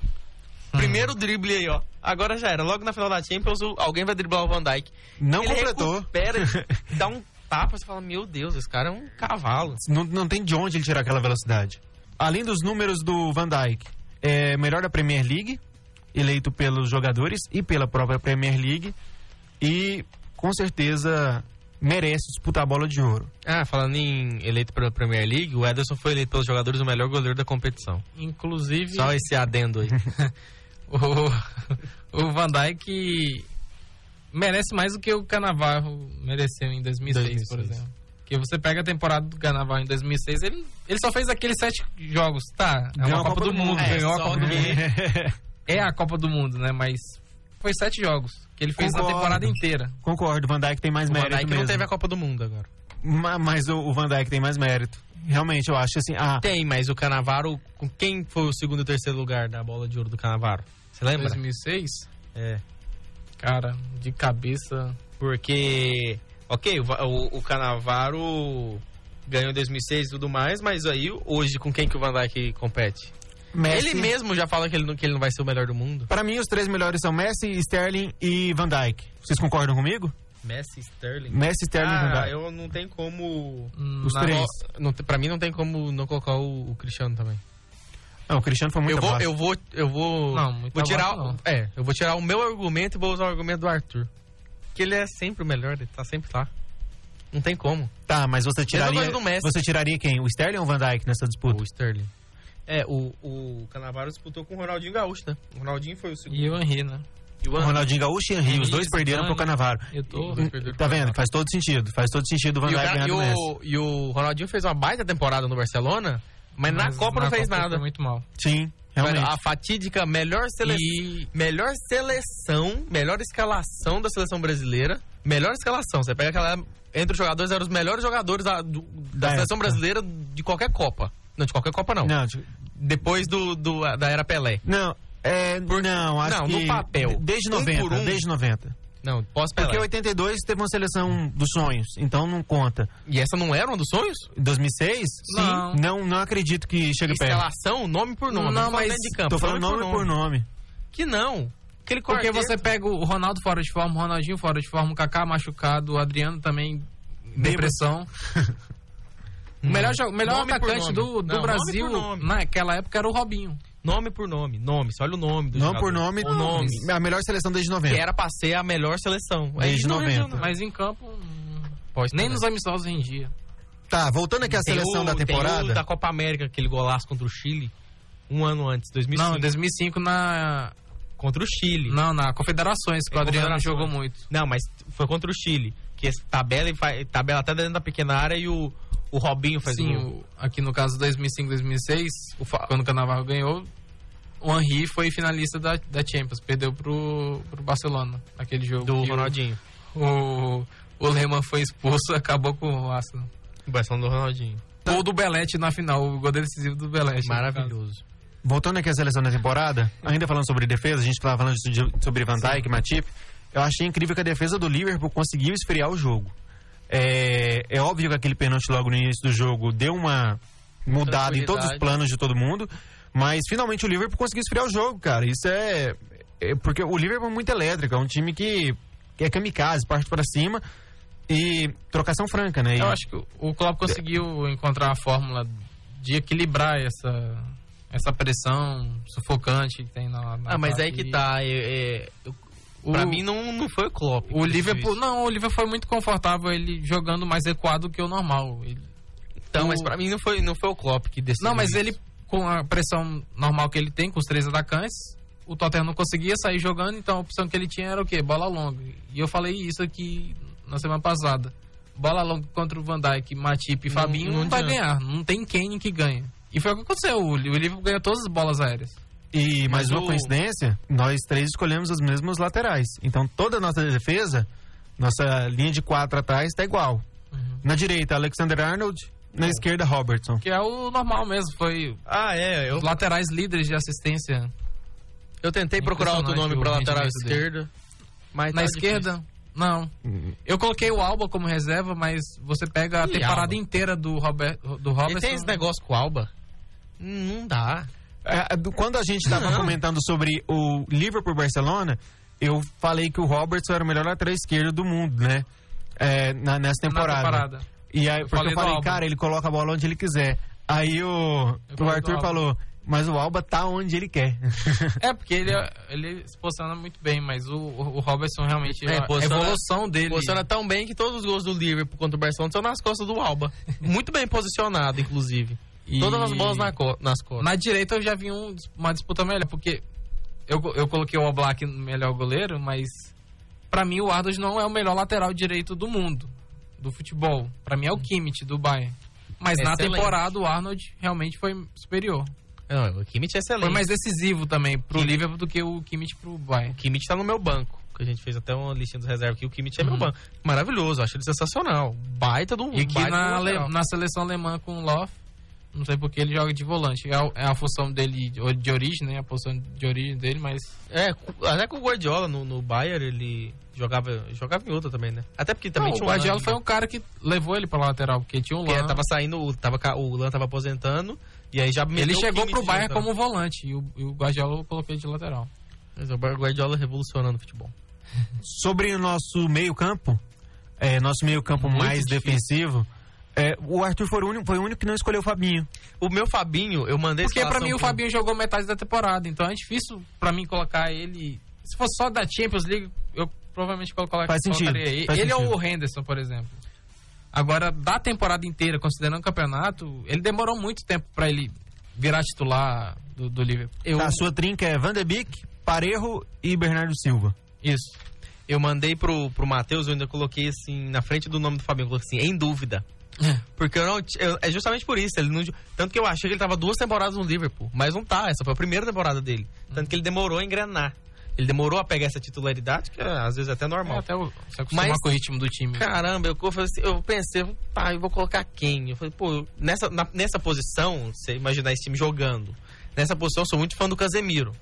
Speaker 2: Primeiro drible aí, ó. Agora já era. Logo na final da Champions, alguém vai driblar o Van Dijk.
Speaker 1: não
Speaker 2: ele
Speaker 1: completou.
Speaker 2: recupera, [laughs] dá um tapa, você fala, meu Deus, esse cara é um cavalo.
Speaker 1: Não, não tem de onde ele tirar aquela velocidade. Além dos números do Van Dyke, é melhor da Premier League, eleito pelos jogadores e pela própria Premier League. E com certeza merece disputar a bola de ouro.
Speaker 2: Ah, falando em eleito pela Premier League, o Ederson foi eleito pelos jogadores o melhor goleiro da competição.
Speaker 3: Inclusive,
Speaker 2: Só esse adendo aí. [laughs]
Speaker 3: o, o Van Dijk merece mais do que o Cannavaro mereceu em 2006,
Speaker 2: 2006.
Speaker 3: por exemplo. Porque você pega a temporada do Cannavaro em 2006, ele, ele só fez aqueles sete jogos. Tá, é uma
Speaker 1: a
Speaker 3: Copa, do, Mundo,
Speaker 2: É,
Speaker 3: ganhou a
Speaker 2: só
Speaker 3: Copa do
Speaker 2: que-
Speaker 3: Mundo. [laughs] É a Copa do Mundo, né? Mas foi sete jogos que ele fez
Speaker 1: Concordo.
Speaker 3: a temporada inteira.
Speaker 1: Concordo, o Van Dijk tem mais
Speaker 2: O Van
Speaker 1: mérito
Speaker 2: Dijk
Speaker 1: mesmo.
Speaker 2: não teve a Copa do Mundo agora.
Speaker 1: Ma- Mas o, o Van Dijk tem mais mérito. Realmente, eu acho assim. Ah,
Speaker 2: Tem, mas o Canavaro, com quem foi o segundo e terceiro lugar da bola de ouro do Canavaro? Você lembra?
Speaker 3: 2006,
Speaker 2: É.
Speaker 3: cara, de cabeça.
Speaker 2: Porque, ok, o, Va- o, o Canavaro ganhou em 2006 e tudo mais, mas aí hoje com quem que o Van Dijk compete?
Speaker 1: Messi.
Speaker 2: Ele mesmo já fala que ele, não, que ele não vai ser o melhor do mundo.
Speaker 1: Para mim, os três melhores são Messi, Sterling e Van Dijk. Vocês concordam comigo?
Speaker 2: Messi, Sterling.
Speaker 1: Messi, Sterling e Van
Speaker 2: Ah,
Speaker 1: Dijk.
Speaker 2: eu não tem como...
Speaker 1: Os
Speaker 3: na-
Speaker 1: três.
Speaker 2: Não, te- pra mim não tem como não colocar o, o Cristiano também.
Speaker 1: Não, o Cristiano foi muito
Speaker 2: eu vou,
Speaker 1: abaixo.
Speaker 2: eu vou, eu vou,
Speaker 3: Não, muito
Speaker 2: vou tirar,
Speaker 3: não.
Speaker 2: é, eu vou tirar o meu argumento e vou usar o argumento do Arthur, que ele é sempre o melhor, ele tá sempre lá. Não tem como.
Speaker 1: Tá, mas você tiraria.
Speaker 2: coisa do Messi.
Speaker 1: Você tiraria quem? O Sterling ou o Van Dijk nessa disputa?
Speaker 2: O Sterling. É, o, o Canavaro disputou com o Ronaldinho Gaúcho, né? O Ronaldinho foi o segundo.
Speaker 3: E o Henry, né?
Speaker 2: E o
Speaker 1: Ronaldinho Gaúcho e Henry, os
Speaker 3: Henry,
Speaker 1: dois perderam pro. Canavaro.
Speaker 3: Eu tô.
Speaker 1: Tá vendo? Faz todo sentido. Faz todo sentido o Van
Speaker 2: E o,
Speaker 1: Dijk ganhar
Speaker 2: e
Speaker 1: do Messi.
Speaker 2: o, e o Ronaldinho fez uma baita temporada no Barcelona, mas, na Copa não fez
Speaker 3: Copa
Speaker 2: nada.
Speaker 3: Foi muito mal.
Speaker 1: Sim, realmente.
Speaker 2: A fatídica melhor seleção.
Speaker 3: E
Speaker 2: Melhor seleção, melhor escalação da seleção brasileira. Melhor escalação. Você pega aquela. Entre os jogadores, eram os melhores jogadores da, do- da
Speaker 1: Da
Speaker 2: seleção brasileira de qualquer Copa. Não, de qualquer Copa não.
Speaker 1: Não, tipo,
Speaker 2: Depois do, do- da era Pelé.
Speaker 1: não, é, não, acho
Speaker 2: não,
Speaker 1: que
Speaker 2: no papel.
Speaker 1: Desde
Speaker 2: Um
Speaker 1: 90,
Speaker 2: por um.
Speaker 1: desde 90.
Speaker 2: Não, pós-Pelé.
Speaker 1: Porque 82 teve uma seleção dos sonhos, então não conta.
Speaker 2: E essa não era um dos sonhos?
Speaker 1: 2006?
Speaker 3: Não.
Speaker 1: Não, não acredito que chegue perto.
Speaker 2: Escalação, nome por nome.
Speaker 3: Não,
Speaker 2: Não,
Speaker 3: mas
Speaker 2: dentro de campo.
Speaker 1: Tô falando nome por nome.
Speaker 2: Que não. Aquele
Speaker 3: Porque
Speaker 2: quarteto-
Speaker 3: você pega o Ronaldo fora de forma, o Ronaldinho fora de forma, o Kaká machucado, o Adriano também depressão. [laughs] O melhor, jo- o melhor
Speaker 2: Nome
Speaker 3: atacante do, do
Speaker 2: Não,
Speaker 3: Brasil
Speaker 2: nome.
Speaker 3: naquela época era o Robinho.
Speaker 2: Nome por nome. Nome. Olha o nome do
Speaker 1: Nome por nome,
Speaker 2: O nome.
Speaker 1: a melhor seleção desde
Speaker 2: Que
Speaker 1: 90.
Speaker 2: era pra ser a melhor seleção. Aí
Speaker 1: Desde
Speaker 2: não
Speaker 1: 90.
Speaker 2: rendeu, não.
Speaker 3: Mas em campo, hum,
Speaker 2: Pode
Speaker 3: nem nos amistosos rendia.
Speaker 1: Tá, voltando aqui à
Speaker 2: Tem
Speaker 1: seleção
Speaker 2: o-
Speaker 1: da
Speaker 2: tem
Speaker 1: temporada.
Speaker 2: o da Copa América, aquele golaço contra o Chile. Um ano antes, 2005.
Speaker 3: Não, em 2005 na,
Speaker 2: Contra o Chile.
Speaker 3: não, na Confederações, que o
Speaker 2: É,
Speaker 3: Adriano jogou muito.
Speaker 2: Não, mas foi contra o Chile. Que tabela, tabela até dentro da pequena área e o, o Robinho faz
Speaker 3: Sim,
Speaker 2: o
Speaker 3: aqui no caso 2005, 2006,
Speaker 2: O fa-
Speaker 3: quando o Canavarro ganhou, o Henry foi finalista da, da Champions, perdeu pro, pro Barcelona naquele jogo.
Speaker 2: do Ronaldinho.
Speaker 3: O, o Lehmann foi expulso, [laughs] acabou com o Arsenal.
Speaker 2: O Barcelona do Ronaldinho.
Speaker 3: Gol do Belete na final, o gol decisivo do Belete.
Speaker 2: Maravilhoso.
Speaker 1: Voltando aqui à seleção da temporada, ainda falando sobre defesa, a gente estava falando de- sobre Van Dijk, Matip. Eu achei incrível que a defesa do Liverpool conseguiu esfriar o jogo. É, é óbvio que aquele pênalti logo no início do jogo deu uma mudada em todos os planos de todo mundo, mas finalmente o Liverpool conseguiu esfriar o jogo, cara. Isso é, é porque o Liverpool é muito elétrico, é um time que, que é kamikaze, parte para cima e trocação franca, né? E-
Speaker 3: Eu acho que o- Klopp conseguiu encontrar a fórmula de equilibrar essa, essa pressão sufocante que tem na, na
Speaker 2: Ah, mas aí que tá. É, é,
Speaker 3: O,
Speaker 2: pra mim não, não foi o Klopp.
Speaker 3: o Liverpool, não, o Liverpool foi muito confortável, ele jogando mais recuado que o normal. Ele-
Speaker 2: Então,
Speaker 3: o-
Speaker 2: mas pra mim não foi, não foi o Klopp que decidiu.
Speaker 3: Não, mas
Speaker 2: isso.
Speaker 3: ele, com a pressão normal que ele tem, com os três atacantes, o Tottenham não conseguia sair jogando, então a opção que ele tinha era o quê? Bola longa. E eu falei isso aqui na semana passada. Bola longa contra o Van Dijk, Matip e
Speaker 2: Não-
Speaker 3: Fabinho
Speaker 2: não
Speaker 3: não, vai
Speaker 2: adianta.
Speaker 3: ganhar. Não tem quem que ganha. E foi o que aconteceu. O Liverpool ganhou todas as bolas aéreas.
Speaker 1: E mais
Speaker 2: Mas
Speaker 1: uma
Speaker 2: o-
Speaker 1: coincidência, nós três escolhemos os mesmos laterais. Então toda a nossa defesa, nossa linha de quatro atrás está igual. Na direita, Alexander Arnold. Na esquerda, Robertson.
Speaker 3: Que é o normal mesmo. Foi
Speaker 2: Ah, é. Eu,
Speaker 3: os laterais líderes de assistência.
Speaker 2: eu tentei procurar outro nome
Speaker 3: o
Speaker 2: lateral esquerda. Mas
Speaker 3: Na
Speaker 2: tá
Speaker 3: esquerda, não. Eu coloquei o Alba como reserva, mas você pega a temporada
Speaker 2: Alba.
Speaker 3: inteira do, Robert, do
Speaker 2: difícil.
Speaker 3: Robertson.
Speaker 2: Ele tem esse negócio com o Alba? Não dá.
Speaker 1: É, do- quando a gente estava comentando sobre o Liverpool Barcelona, eu falei que o Robertson era o melhor lateral esquerdo do mundo, né? É, na- nessa
Speaker 3: na
Speaker 1: temporada.
Speaker 3: temporada.
Speaker 1: E aí,
Speaker 3: Eu
Speaker 1: porque
Speaker 3: falei
Speaker 1: eu falei, cara, ele coloca a bola onde ele quiser. Aí o, o Arthur falou, mas o Alba tá onde ele quer. [laughs]
Speaker 3: É, porque ele, ele se posiciona muito bem, mas o, o Robertson realmente.
Speaker 2: É,
Speaker 3: a
Speaker 2: posiciona-
Speaker 3: evolução dele.
Speaker 2: Funciona tão bem que todos os gols do Liverpool contra o Barcelona são nas costas do Alba. Muito bem posicionado, inclusive.
Speaker 3: E-
Speaker 2: Todas as bolas na co- nas costas.
Speaker 3: Na direita eu já vi um- uma disputa melhor, porque eu, eu coloquei o Oblak no melhor goleiro, mas pra mim o Arnold não é o melhor lateral direito do mundo, do futebol. Pra mim é o Kimmich do Bayern. Mas na
Speaker 2: Excelente.
Speaker 3: temporada o Arnold realmente foi superior.
Speaker 2: Não, o Kimmich é excelente.
Speaker 3: Foi mais decisivo também pro Liverpool do que o Kimmich pro Bayern.
Speaker 2: O Kimmich tá no meu banco. Que a gente fez até uma listinha dos reservas aqui. O Kimmich é meu
Speaker 3: Uhum.
Speaker 2: banco. Maravilhoso, acho ele sensacional. Baita do
Speaker 3: E que na, ale- na seleção alemã com o Love, não sei porque ele joga de volante. É a, é a função dele de, origem, né? A posição de origem dele, mas
Speaker 2: É, até com o Guardiola no, no Bayern, ele jogava, jogava em outra também, né? Até porque também
Speaker 3: Não,
Speaker 2: tinha
Speaker 3: o Guardiola
Speaker 2: Lan,
Speaker 3: foi
Speaker 2: né?
Speaker 3: um cara que levou ele pra lateral, porque tinha um Lan.
Speaker 2: tava saindo, tava, o Lan tava aposentando, e aí já
Speaker 3: Ele chegou pro Bayern
Speaker 2: lateral.
Speaker 3: como volante e o, e o Guardiola colocou ele de lateral.
Speaker 2: Mas o Guardiola revolucionando o futebol.
Speaker 1: Sobre o nosso meio-campo, é, nosso meio-campo mais
Speaker 3: difícil.
Speaker 1: defensivo, é, o Arthur foi o, único, foi o único que não escolheu o Fabinho.
Speaker 2: O meu Fabinho, eu mandei
Speaker 3: Porque pra
Speaker 2: escalação
Speaker 3: mim o
Speaker 2: pro-
Speaker 3: Fabinho jogou metade da temporada, então é difícil pra mim colocar ele. Se fosse só da Champions League, eu provavelmente colocaria
Speaker 1: Faz sentido,
Speaker 3: colocaria ele.
Speaker 1: faz
Speaker 3: ele
Speaker 1: sentido.
Speaker 3: ou o Henderson, por exemplo. Agora, da temporada inteira, considerando o campeonato, ele demorou muito tempo pra ele virar titular do, do Liverpool.
Speaker 2: Eu,
Speaker 1: A sua trinca é Van de Beek, Parejo e Bernardo Silva.
Speaker 3: Isso.
Speaker 2: eu mandei pro, pro Matheus, eu ainda coloquei assim, na frente do nome do Fabinho, eu coloquei assim, em dúvida. Porque eu não. eu- é justamente por isso. Ele não, tanto que eu achei que ele tava duas temporadas no Liverpool. Mas não tá. Essa foi a primeira temporada dele. Tanto que ele demorou a engrenar. Ele demorou a pegar essa titularidade, que é, às vezes é até
Speaker 3: É,
Speaker 2: normal.
Speaker 3: até o- se acostumar
Speaker 2: Mas-
Speaker 3: com o ritmo do time.
Speaker 2: Caramba, eu, eu assim, eu pensei, tá, eu vou colocar quem? Eu falei, pô, nessa, na- nessa posição, você imaginar esse time jogando, nessa posição eu sou muito fã do Casemiro.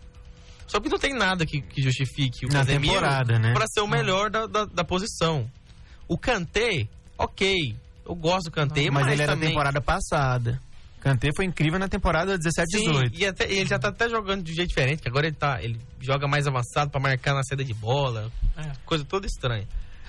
Speaker 2: Só que não tem nada que, que justifique o
Speaker 1: Na
Speaker 2: Casemiro
Speaker 1: temporada, né?
Speaker 2: pra ser o melhor da, da, da posição. O Kanté, ok, eu gosto do Kanté,
Speaker 1: mas
Speaker 2: mas,
Speaker 1: ele era da
Speaker 2: também...
Speaker 1: temporada passada. Kanté foi incrível na temporada 17
Speaker 2: Sim,
Speaker 1: 18.
Speaker 2: e até, ele já tá até jogando de um jeito diferente, que agora ele tá, ele joga mais avançado pra marcar na saída de bola,
Speaker 3: É.
Speaker 2: coisa toda estranha.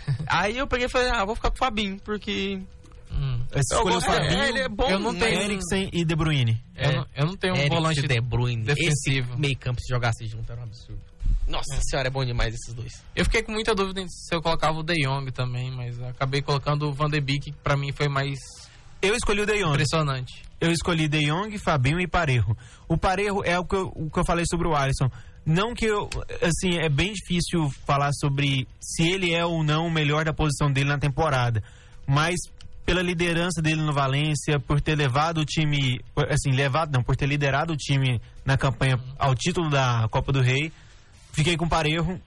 Speaker 2: [laughs] Aí eu peguei e falei, ah, vou ficar com o Fabinho, porque
Speaker 3: Hum.
Speaker 1: Você
Speaker 2: Eu
Speaker 1: escolheu o
Speaker 2: gosto- é,
Speaker 1: Fabinho,
Speaker 2: ele é bom,
Speaker 3: eu não
Speaker 2: né?
Speaker 3: tenho-
Speaker 1: Eriksen e De Bruyne.
Speaker 3: Eu, não, eu não tenho um
Speaker 2: Eriksen
Speaker 3: volante
Speaker 2: e De Bruyne.
Speaker 3: defensivo.
Speaker 2: Esse meio campo se jogasse junto era um absurdo. Nossa senhora, é bom demais esses dois.
Speaker 3: Eu fiquei com muita dúvida em se eu colocava o De Jong também, mas acabei colocando o Van de Beek, que pra mim foi mais
Speaker 1: Eu escolhi o De Jong.
Speaker 3: impressionante.
Speaker 1: Eu escolhi De Jong, Fabinho e Parejo. O Parejo é o que, eu, o que eu falei sobre o Alisson. Não que eu, assim, é bem difícil falar sobre se ele é ou não o melhor da posição dele na temporada, mas pela liderança dele no Valência, por ter levado o time, assim, levado não, por ter liderado o time na campanha ao título da Copa do Rei, fiquei com o Parejo,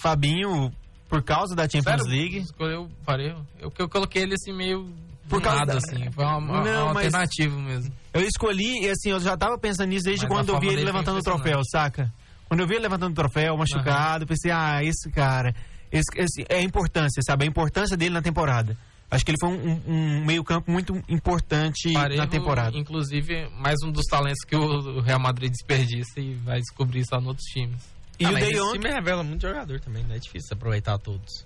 Speaker 1: Fabinho por causa da Champions
Speaker 3: Sério?
Speaker 1: League.
Speaker 3: Escolheu o Parejo? Eu, eu coloquei ele assim meio
Speaker 1: Por causa
Speaker 3: nada,
Speaker 1: da-
Speaker 3: assim. Foi uma, uma,
Speaker 1: Não,
Speaker 3: uma
Speaker 1: mas-
Speaker 3: alternativa mesmo.
Speaker 1: Eu escolhi, e assim, eu já tava pensando nisso desde
Speaker 3: Mas
Speaker 1: quando eu vi ele
Speaker 3: foi
Speaker 1: levantando o troféu, saca? Quando eu vi ele levantando o troféu, machucado, eu pensei, ah, esse cara. Esse, esse- é a importância, sabe? A importância dele na temporada. Acho que ele foi um, um meio-campo muito importante
Speaker 3: Parejo,
Speaker 1: na temporada.
Speaker 3: inclusive, mais um dos talentos que o Real Madrid desperdiça e vai descobrir só nos outros times.
Speaker 1: E
Speaker 2: Ah,
Speaker 1: o De Jong,
Speaker 2: time revela muito jogador também, né? É difícil aproveitar todos.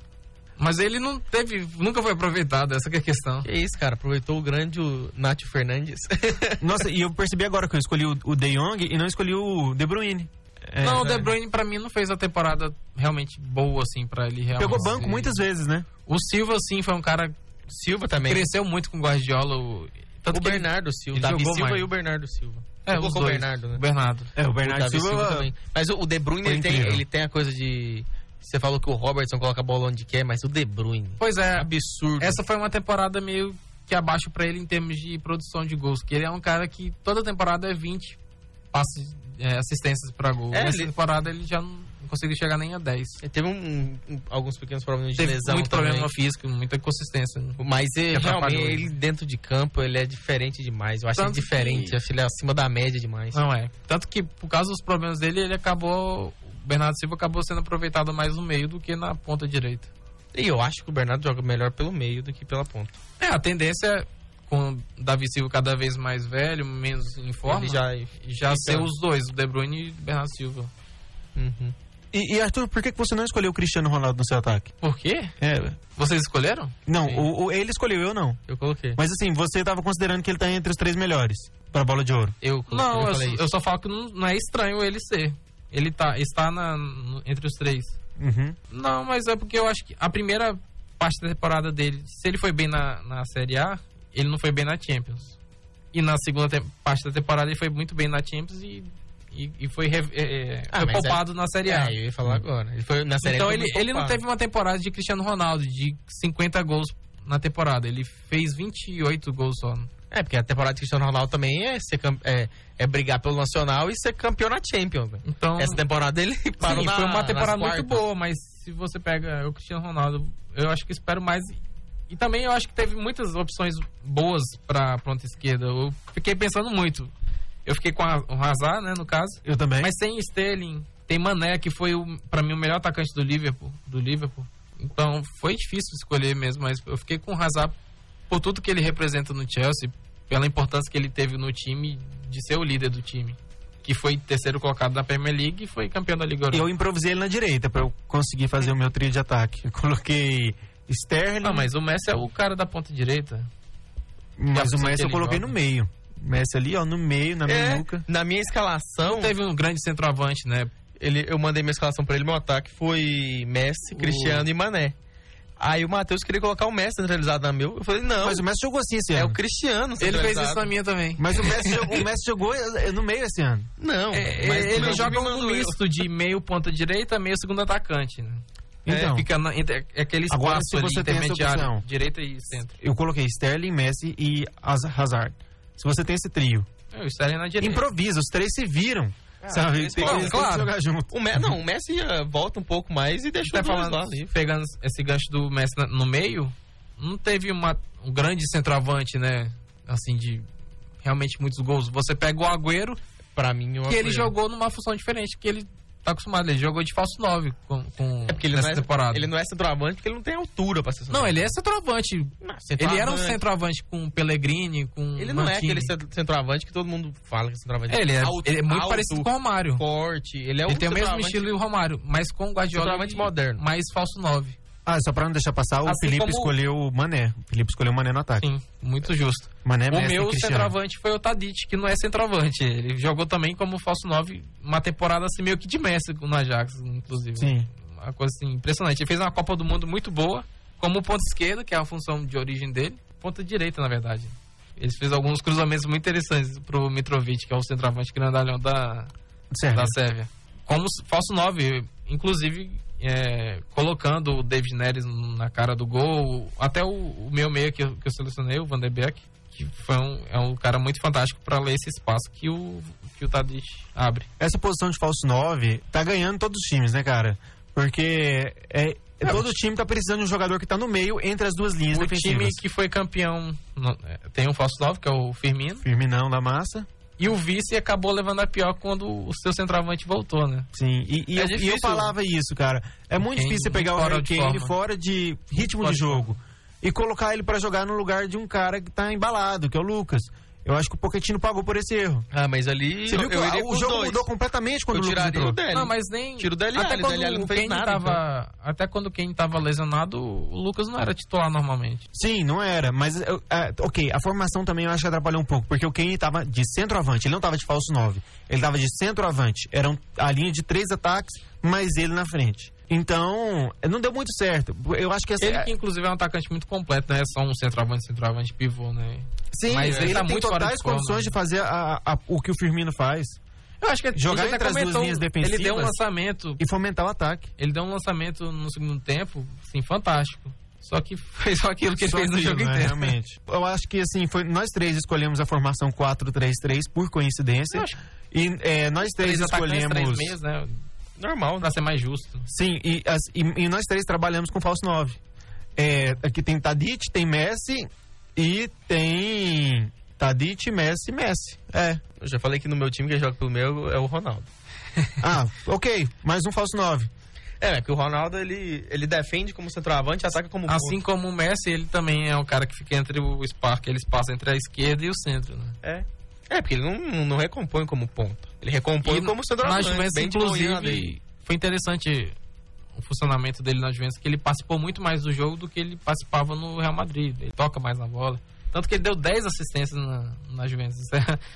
Speaker 3: Mas ele não teve, nunca foi aproveitado, essa que é a questão.
Speaker 2: Que isso, cara? Aproveitou o grande o Nacho Fernandes. [laughs]
Speaker 1: nossa, e eu percebi agora que eu escolhi o, o De Jong e não escolhi o De Bruyne. É,
Speaker 3: não, o De
Speaker 1: é.
Speaker 3: Bruyne pra mim não fez a temporada realmente boa assim pra ele realmente.
Speaker 1: Pegou banco muitas vezes, né?
Speaker 3: O Silva sim foi um cara
Speaker 2: Silva também.
Speaker 3: cresceu muito com o Guardiola. O, tanto
Speaker 2: o Bernardo Silva.
Speaker 3: ele
Speaker 2: Davi
Speaker 3: jogou
Speaker 2: Silva
Speaker 3: mais.
Speaker 2: e o Bernardo Silva.
Speaker 3: É, os dois.
Speaker 2: o Bernardo, né?
Speaker 3: O Bernardo.
Speaker 1: É, o Bernardo
Speaker 2: Davi
Speaker 1: Silva,
Speaker 2: também. Mas o, o De Bruyne, ele tem, ele tem a coisa de... Você falou que o Robertson coloca a bola onde quer, mas o De Bruyne...
Speaker 3: Pois é,
Speaker 2: Absurdo.
Speaker 3: essa foi uma temporada meio que abaixo pra ele em termos de produção de gols, que ele é um cara que toda temporada é 20 passes, é, assistências pra gol.
Speaker 2: É,
Speaker 3: Essa
Speaker 2: ele-
Speaker 3: temporada ele já não conseguiu chegar nem a 10.
Speaker 2: Ele teve um- um- alguns pequenos problemas de
Speaker 3: Teve
Speaker 2: lesão
Speaker 3: muito
Speaker 2: também.
Speaker 3: problema físico, muita inconsistência.
Speaker 2: Mas ele, realmente,
Speaker 3: ele.
Speaker 2: dentro de campo, ele é diferente demais. Eu acho ele diferente.
Speaker 3: que-
Speaker 2: acho ele acima da média demais.
Speaker 3: Não é. Tanto que por causa dos problemas dele, ele acabou. O Bernardo Silva acabou sendo aproveitado mais no meio do que na ponta direita.
Speaker 2: E eu acho que o Bernardo joga melhor pelo meio do que pela ponta.
Speaker 3: É, a tendência é, com o Davi Silva cada vez mais velho, menos em forma,
Speaker 2: Ele já...
Speaker 3: já ser os dois, o De Bruyne e o Bernardo Silva.
Speaker 2: Uhum.
Speaker 1: E, e, Arthur, por que que você não escolheu o Cristiano Ronaldo no seu ataque?
Speaker 3: Por quê?
Speaker 1: É,
Speaker 3: Vocês escolheram?
Speaker 1: não, o, o- ele escolheu, eu não.
Speaker 2: Eu coloquei.
Speaker 1: Mas assim, você estava considerando que ele tá entre os três melhores. pra bola de ouro.
Speaker 2: Eu,
Speaker 3: Não,
Speaker 2: eu
Speaker 3: eu,
Speaker 2: falei
Speaker 3: só-
Speaker 2: isso.
Speaker 3: eu só falo que não, não é estranho ele ser. Ele tá, está na, no- entre os três.
Speaker 1: Uhum.
Speaker 3: Não, mas é porque eu acho que a primeira parte da temporada dele, se ele foi bem na, na Série A, ele não foi bem na Champions. E na segunda te- parte da temporada ele foi muito bem na Champions e, e, e foi, re- é, é,
Speaker 2: Ah,
Speaker 3: foi
Speaker 2: mas
Speaker 3: poupado na Série A.
Speaker 2: É, eu ia falar agora. Ele foi na série
Speaker 3: então ele, ele não teve uma temporada de Cristiano Ronaldo de 50 gols na temporada. Ele fez 28 gols só.
Speaker 2: É, porque a temporada de Cristiano Ronaldo também é, ser é, é brigar pelo Nacional e ser campeão na Champions. velho.
Speaker 3: Então,
Speaker 2: Essa temporada ele parou
Speaker 3: Sim,
Speaker 2: na,
Speaker 3: foi uma temporada muito boa, mas se você pega o Cristiano Ronaldo, eu acho que espero mais. E também eu acho que teve muitas opções boas pra ponta esquerda. Eu fiquei pensando muito. Eu fiquei com a, o Hazard, né, no caso.
Speaker 1: Eu também.
Speaker 3: Mas sem Sterling, tem Mané, que foi, o, pra mim, o melhor atacante do Liverpool. Do Liverpool. Então foi difícil escolher mesmo, mas eu fiquei com o Hazard por tudo que ele representa no Chelsea, pela importância que ele teve no time de ser o líder do time. Que foi terceiro colocado na Premier League e foi campeão da Liga Europa.
Speaker 1: Eu improvisei ele na direita pra eu conseguir fazer o meu trio de ataque. Eu coloquei Sterling,
Speaker 3: Não, mas o Messi é o cara da ponta direita.
Speaker 1: mas o Messi eu coloquei
Speaker 3: joga.
Speaker 1: no meio. Messi ali, ó, no meio, na
Speaker 2: É,
Speaker 1: minuca.
Speaker 2: na minha escalação,
Speaker 3: Não teve um grande centroavante, né?
Speaker 2: ele, eu mandei minha escalação pra ele, meu ataque foi Messi,
Speaker 3: O-
Speaker 2: Cristiano e Mané. Aí o Matheus queria colocar o Messi centralizado na meu. Eu falei, não,
Speaker 1: Mas o Messi jogou assim esse
Speaker 2: é
Speaker 1: ano.
Speaker 2: o Cristiano
Speaker 3: Ele fez isso na minha também.
Speaker 1: Mas o Messi, [laughs] jogou, o Messi jogou eh, no meio esse ano.
Speaker 2: Não,
Speaker 3: É,
Speaker 2: mas
Speaker 3: ele
Speaker 2: meu
Speaker 3: joga um misto de meio ponta direita, meio segundo atacante. Né?
Speaker 1: Então,
Speaker 3: É, fica na, entre, é aquele espaço
Speaker 1: Agora, se
Speaker 3: ali
Speaker 1: você tem essa
Speaker 3: intermediário, direita e centro.
Speaker 1: eu coloquei Sterling, Messi e Haz- Hazard. Se você tem esse trio,
Speaker 3: o Sterling na direita.
Speaker 1: improvisa, os três se viram. sabe?
Speaker 2: eles
Speaker 1: Tem,
Speaker 2: podem,
Speaker 1: eles
Speaker 3: claro.
Speaker 1: jogar junto.
Speaker 2: O Messi, não, o Messi volta um pouco mais e deixa
Speaker 3: tá
Speaker 2: os dois
Speaker 3: falando,
Speaker 2: lá ali.
Speaker 3: pegando esse gancho do Messi na- no meio, não teve uma, um grande centroavante, né? Assim, de realmente muitos gols. Você pega o Agüero,
Speaker 2: Pra mim, o
Speaker 3: que ele
Speaker 2: Agüero.
Speaker 3: jogou numa função diferente, que ele tá acostumado. Ele jogou de falso 9 com, com
Speaker 2: É porque ele
Speaker 3: nessa
Speaker 2: não é,
Speaker 3: temporada.
Speaker 2: ele não é centroavante porque ele não tem altura pra ser
Speaker 3: Não,
Speaker 2: centroavante.
Speaker 3: ele é centroavante.
Speaker 2: Não,
Speaker 3: Ele era um
Speaker 2: centroavante.
Speaker 3: centroavante com Pellegrini, com
Speaker 2: Ele não é
Speaker 3: Mantini.
Speaker 2: aquele cent- centroavante que todo mundo fala que é centroavante.
Speaker 3: É, ele é,
Speaker 2: alto,
Speaker 3: ele é muito
Speaker 2: alto,
Speaker 3: parecido com o Romário.
Speaker 2: forte. Ele é um
Speaker 3: ele tem o mesmo
Speaker 2: centroavante-
Speaker 3: estilo do Romário, mas com o Guardiola
Speaker 2: Centroavante
Speaker 3: ele-
Speaker 2: moderno.
Speaker 3: mais falso 9.
Speaker 1: Ah, só pra não deixar passar, o
Speaker 3: Assim
Speaker 1: Felipe
Speaker 3: como-
Speaker 1: escolheu o Mané. O Felipe escolheu o Mané no ataque.
Speaker 3: Sim, muito justo.
Speaker 1: Mané,
Speaker 3: o
Speaker 1: Messi e
Speaker 3: meu
Speaker 1: Cristiano.
Speaker 3: centroavante foi o Tadic, que não é centroavante. Ele jogou também como falso 9, uma temporada assim meio que de Messi no Ajax, inclusive.
Speaker 1: Sim.
Speaker 3: Uma coisa assim impressionante. Ele fez uma Copa do Mundo muito boa, como ponta esquerda, que é a função de origem dele, ponta direita, na verdade. Ele fez alguns cruzamentos muito interessantes pro Mitrovic, que é o centroavante grandalhão da,
Speaker 1: Sérvia.
Speaker 3: da Sérvia. Como falso 9, inclusive é, colocando o David Neres na cara do gol, até o, o meu meia que eu, que eu selecionei, o Van Beek, que foi um, é um cara muito fantástico para ler esse espaço que o, que o Tadic abre.
Speaker 1: Essa posição de falso 9 tá ganhando todos os times, né, cara? Porque é, é, todo time tá precisando de um jogador que tá no meio entre as duas linhas
Speaker 3: O
Speaker 1: defensivas.
Speaker 3: time que foi campeão é, tem um falso 9, que é o Firmino,
Speaker 1: Firminão da massa.
Speaker 3: E o vice acabou levando a pior quando o seu centroavante voltou, né?
Speaker 1: Sim, e, e
Speaker 3: É
Speaker 1: eu, e eu falava isso, cara. É muito
Speaker 3: Kane
Speaker 1: difícil você pegar o Harry
Speaker 3: de
Speaker 1: Kane fora de ritmo
Speaker 3: Fora
Speaker 1: de
Speaker 3: de
Speaker 1: jogo e colocar ele pra jogar no lugar de um cara que tá embalado, que é o Lucas. Eu acho que o Pochettino pagou por esse erro.
Speaker 2: Ah, mas ali
Speaker 1: Você viu
Speaker 2: eu,
Speaker 1: que
Speaker 2: eu iria
Speaker 1: o jogo
Speaker 2: dois.
Speaker 1: mudou completamente quando
Speaker 2: Eu
Speaker 1: o Lucas
Speaker 2: tiraria
Speaker 1: entrou.
Speaker 2: o Dele.
Speaker 3: Não, mas nem.
Speaker 2: Tira o Dele
Speaker 3: até
Speaker 2: Alli,
Speaker 3: quando
Speaker 2: Dele não
Speaker 3: o
Speaker 2: fez nada,
Speaker 3: tava. Até quando o Kane tava lesionado, o Lucas não era titular normalmente.
Speaker 1: Sim, não era, mas eu- é, ok, a formação também eu acho que atrapalhou um pouco, porque o Kane tava de centroavante, ele não tava de falso 9, ele tava de centroavante, era um- a linha de três ataques, mais ele na frente. Então, não deu muito certo. Eu acho que essa,
Speaker 3: Ele que inclusive é um atacante muito completo, não é só um centroavante, centroavante pivô, né?
Speaker 1: sim,
Speaker 3: mas
Speaker 1: ele
Speaker 3: ele tá
Speaker 1: tem
Speaker 3: muito
Speaker 1: totais
Speaker 3: de forma.
Speaker 1: condições de fazer a- a- o que o Firmino faz
Speaker 3: Eu acho que
Speaker 1: Jogar entre as duas linhas
Speaker 3: Ele deu um
Speaker 1: defensivas.
Speaker 3: lançamento,
Speaker 1: e fomentar o ataque.
Speaker 3: ele deu um lançamento no segundo tempo, assim, fantástico. Só que [laughs] foi só aquilo que ele
Speaker 1: Só
Speaker 3: fez no
Speaker 1: aquilo,
Speaker 3: jogo
Speaker 1: né,
Speaker 3: inteiro.
Speaker 1: Realmente. Eu acho que assim, foi, nós três escolhemos a formação 4-3-3 por coincidência. E é, nós três,
Speaker 3: Três atacantes, três
Speaker 1: escolhemos.
Speaker 3: meias, né?
Speaker 2: Normal, né?
Speaker 3: Pra ser mais justo.
Speaker 1: Sim, e, as- e- e nós três trabalhamos com falso 9. É, aqui tem Tadic, tem Messi e tem Tadic, Messi, Messi. É.
Speaker 2: Eu já falei que no meu time quem joga pelo meu é o Ronaldo. [laughs]
Speaker 1: Ah, ok, mais um falso 9.
Speaker 2: É, é que o Ronaldo ele, ele defende como centroavante e ataca como
Speaker 3: Assim
Speaker 2: ponta.
Speaker 3: como o Messi, ele também é o cara que fica entre o espaço, aquele espaço entre a esquerda e o centro, né?
Speaker 2: É. É, porque ele não, não recompõe como ponta. Ele recompõe
Speaker 3: E
Speaker 2: como
Speaker 3: na
Speaker 2: centroavante.
Speaker 3: Juventus,
Speaker 2: bem de manhã ali.
Speaker 3: inclusive, foi interessante o funcionamento dele na Juventus, que ele participou muito mais do jogo do que ele participava no Real Madrid. Ele toca mais na bola. Tanto que ele deu 10 assistências na, na Juventus. É- [laughs]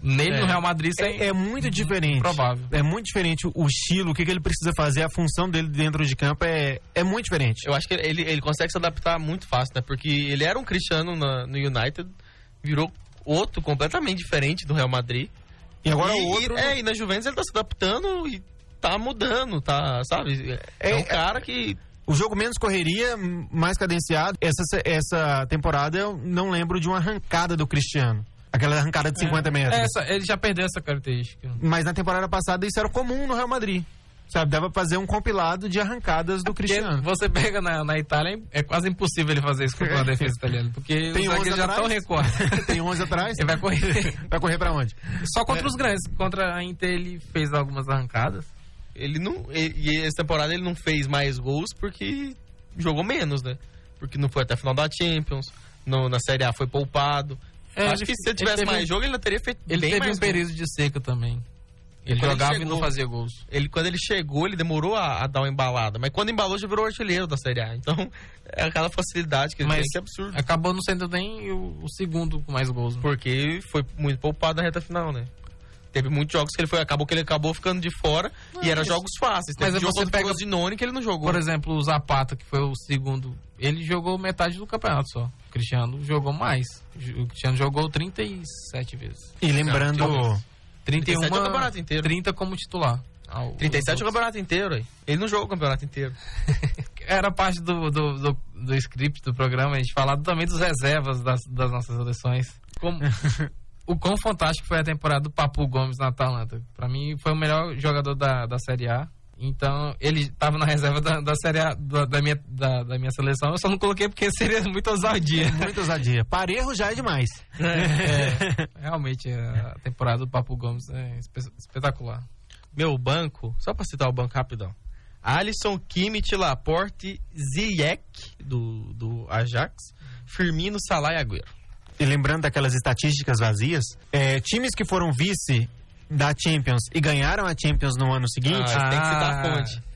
Speaker 3: Nele
Speaker 2: É.
Speaker 3: no Real Madrid isso
Speaker 1: É, é muito diferente.
Speaker 3: Provável.
Speaker 1: É muito diferente o estilo, o que, que ele precisa fazer, a função dele dentro de campo é, é muito diferente.
Speaker 2: Eu acho que ele, ele consegue se adaptar muito fácil, né? Porque ele era um Cristiano na- no United, virou outro completamente diferente do Real Madrid.
Speaker 1: E agora
Speaker 2: e,
Speaker 1: o outro.
Speaker 2: e- é, e na Juventus ele tá se adaptando e tá mudando, tá, sabe? É,
Speaker 1: É,
Speaker 2: um
Speaker 1: é-
Speaker 2: cara que.
Speaker 1: O jogo menos correria, mais cadenciado. Essa, essa temporada eu não lembro de uma arrancada do Cristiano. Aquela arrancada de 50 metros.
Speaker 3: É, essa- ele já perdeu essa característica.
Speaker 1: Mas na temporada passada isso era comum no Real Madrid. Sabe, dava pra fazer um compilado de arrancadas do Cristiano.
Speaker 3: Porque você pega na, na Itália, é quase impossível ele fazer isso contra a defesa italiana. Porque
Speaker 1: Tem
Speaker 3: os
Speaker 1: 11
Speaker 3: zagueiros já
Speaker 1: atrás?
Speaker 3: estão recuados. [laughs]
Speaker 1: Tem 11 atrás.
Speaker 3: Ele vai correr. [laughs]
Speaker 1: Vai correr pra onde?
Speaker 3: Só contra os grandes. Contra a Inter ele fez algumas arrancadas.
Speaker 2: Ele não. E, e essa temporada ele não fez mais gols porque jogou menos, né? Porque não foi até a final da Champions, no- na Série A foi poupado.
Speaker 3: É,
Speaker 2: acho
Speaker 3: ele-
Speaker 2: que se ele
Speaker 3: ele
Speaker 2: tivesse
Speaker 3: teve
Speaker 2: mais jogo, ele teria feito
Speaker 3: Ele
Speaker 2: bem
Speaker 3: teve
Speaker 2: mais
Speaker 3: um período de seca também. Ele
Speaker 2: quando ele
Speaker 3: jogava e
Speaker 2: chegou-
Speaker 3: não fazia gols.
Speaker 2: Ele, quando ele chegou, ele demorou a, a dar uma embalada. Mas quando embalou, já virou artilheiro da Série A. Então, [laughs] é aquela facilidade que ele
Speaker 3: Mas-
Speaker 2: tem que é absurdo.
Speaker 3: Acabou não sendo nem o, o segundo com mais gols. né?
Speaker 2: Porque foi muito poupado na reta final, né? Teve muitos jogos que ele foi, acabou que ele acabou ficando de fora e eram
Speaker 3: mas-
Speaker 2: jogos fáceis.
Speaker 3: mas
Speaker 2: Teve jogo
Speaker 3: você
Speaker 2: o
Speaker 3: pega-
Speaker 2: Frosinone que ele não jogou.
Speaker 3: Por exemplo, o Zapata, que foi o segundo, ele jogou metade do campeonato só. O Cristiano jogou mais. O Cristiano jogou 37 vezes.
Speaker 1: E lembrando.
Speaker 2: Não,
Speaker 3: 31
Speaker 2: 37 é o campeonato inteiro.
Speaker 3: 30 como titular. Ah, o-
Speaker 2: 37 é o campeonato inteiro, aí. Ele não jogou o campeonato inteiro.
Speaker 3: Era parte do, do, do, do script do programa, a gente falar também dos reservas das, das nossas seleções. Como, [laughs] o quão fantástico foi a temporada do Papu Gomes na Atalanta. Pra mim, foi o melhor jogador da, da Série A. Então, ele estava na reserva da, da Série A da, da minha, da, da minha seleção. Eu só não coloquei porque seria muito ousadia.
Speaker 1: Muita ousadia. Parejo já é demais. [laughs]
Speaker 3: É, realmente, a temporada do Papu Gomes é espe- espetacular.
Speaker 2: Meu banco, só pra citar o banco rapidão. Alisson, Kimmich, Laporte, Ziyech, do, do Ajax, Firmino, Salah e Agüero.
Speaker 1: E lembrando daquelas estatísticas vazias, é, times que foram vice da Champions e ganharam a Champions no ano seguinte,
Speaker 2: Ah, tem que citar a fonte.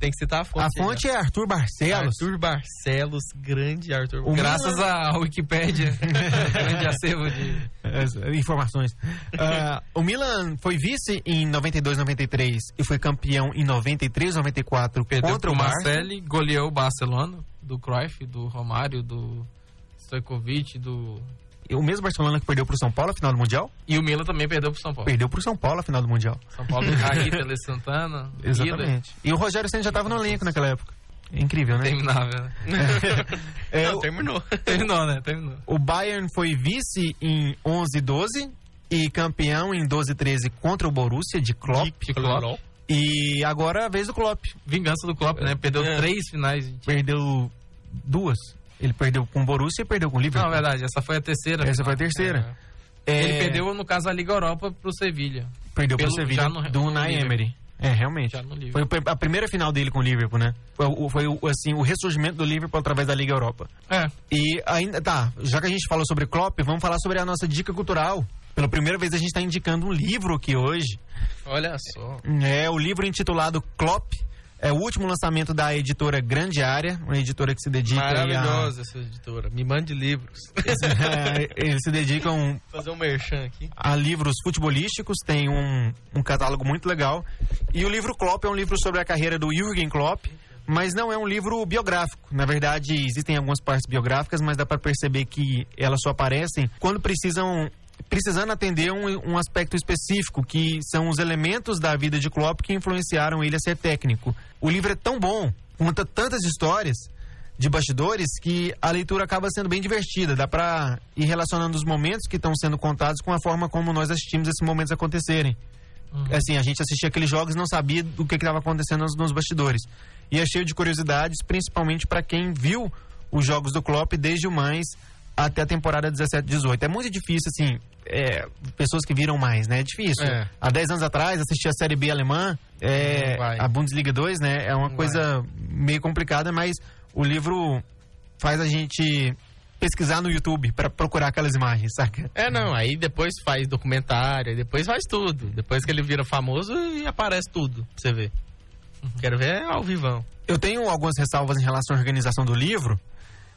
Speaker 2: Tem que citar a fonte.
Speaker 1: a fonte é Arthur Barcelos.
Speaker 2: Arthur Barcelos, grande Arthur Barcelos.
Speaker 3: Graças à Wikipédia, [laughs] grande acervo de.
Speaker 1: As informações. Ah, o Milan foi vice em 92, 93 e foi campeão em 93, 94
Speaker 3: Perdeu
Speaker 1: contra
Speaker 3: pro
Speaker 1: o.
Speaker 3: Marcelli, goleou o Barcelona, do Cruyff, do Romário, do Stojkovic, do...
Speaker 1: O mesmo Barcelona que perdeu pro São Paulo a final do Mundial,
Speaker 3: E o Milan também perdeu pro São Paulo.
Speaker 1: perdeu pro São Paulo a final do Mundial.
Speaker 3: São Paulo, Raí, [laughs] Tele Santana,
Speaker 1: Exatamente. E o Rogério Senna já estava no elenco naquela época. É incrível, né?
Speaker 3: terminável, né? [laughs]
Speaker 1: É,
Speaker 2: Não, terminou. [laughs]
Speaker 3: Terminou, né? Terminou.
Speaker 1: O Bayern foi vice em 11 12 e campeão em 12 13 contra o Borussia de Klopp.
Speaker 3: De Klopp.
Speaker 1: E agora é a vez do Klopp.
Speaker 3: Vingança do Klopp, né? Perdeu
Speaker 2: É.
Speaker 3: três finais. de-
Speaker 1: Perdeu duas. Ele perdeu com o Borussia e perdeu com o Liverpool.
Speaker 3: Não, é verdade, essa foi a terceira.
Speaker 1: Essa
Speaker 3: final.
Speaker 1: foi a terceira.
Speaker 3: É.
Speaker 1: É,
Speaker 3: Ele perdeu, no caso, a Liga Europa pro Sevilha.
Speaker 1: perdeu pro
Speaker 3: pelo- já no-
Speaker 1: do Unai. Emery. É, realmente.
Speaker 3: Já no
Speaker 1: Foi a primeira final dele com o Liverpool, né? Foi, o- foi assim, o ressurgimento do Liverpool através da Liga Europa.
Speaker 3: É.
Speaker 1: E ainda, tá, já que a gente falou sobre Klopp, vamos falar sobre a nossa dica cultural. Pela primeira vez a gente está indicando um livro aqui hoje.
Speaker 2: Olha só.
Speaker 1: É o livro intitulado Klopp. É o último lançamento da editora Grande Área, uma editora que se dedica aí a...
Speaker 2: Maravilhosa essa editora. Me mande livros. [laughs]
Speaker 1: Eles se dedicam
Speaker 2: Fazer um merchan aqui.
Speaker 1: a livros futebolísticos, tem um, um catálogo muito legal. E o livro Klopp é um livro sobre a carreira do Jürgen Klopp, mas não é um livro biográfico. Na verdade, existem algumas partes biográficas, mas dá para perceber que elas só aparecem quando precisam precisando atender um, um aspecto específico, que são os elementos da vida de Klopp que influenciaram ele a ser técnico. O livro é tão bom, conta tantas histórias de bastidores que a leitura acaba sendo bem divertida. Dá para ir relacionando os momentos que estão sendo contados com a forma como nós assistimos esses momentos acontecerem. Assim, a gente assistia aqueles jogos e não sabia do que estava acontecendo nos, nos bastidores. E é cheio de curiosidades, principalmente para quem viu os jogos do Klopp desde o mais até a temporada 17-18. É muito difícil, assim, é, pessoas que viram mais, né? É difícil.
Speaker 2: É.
Speaker 1: Há 10 anos atrás, assistir a Série B alemã, é,
Speaker 2: vai.
Speaker 1: a Bundesliga 2, né? É uma
Speaker 2: Não
Speaker 1: coisa meio complicada, mas o livro faz a gente pesquisar no YouTube para procurar aquelas imagens, saca?
Speaker 2: É, não, aí depois faz documentário, depois faz tudo. Depois que ele vira famoso e aparece tudo, pra você ver. Quero ver ao vivão.
Speaker 1: Eu tenho algumas ressalvas em relação à organização do livro,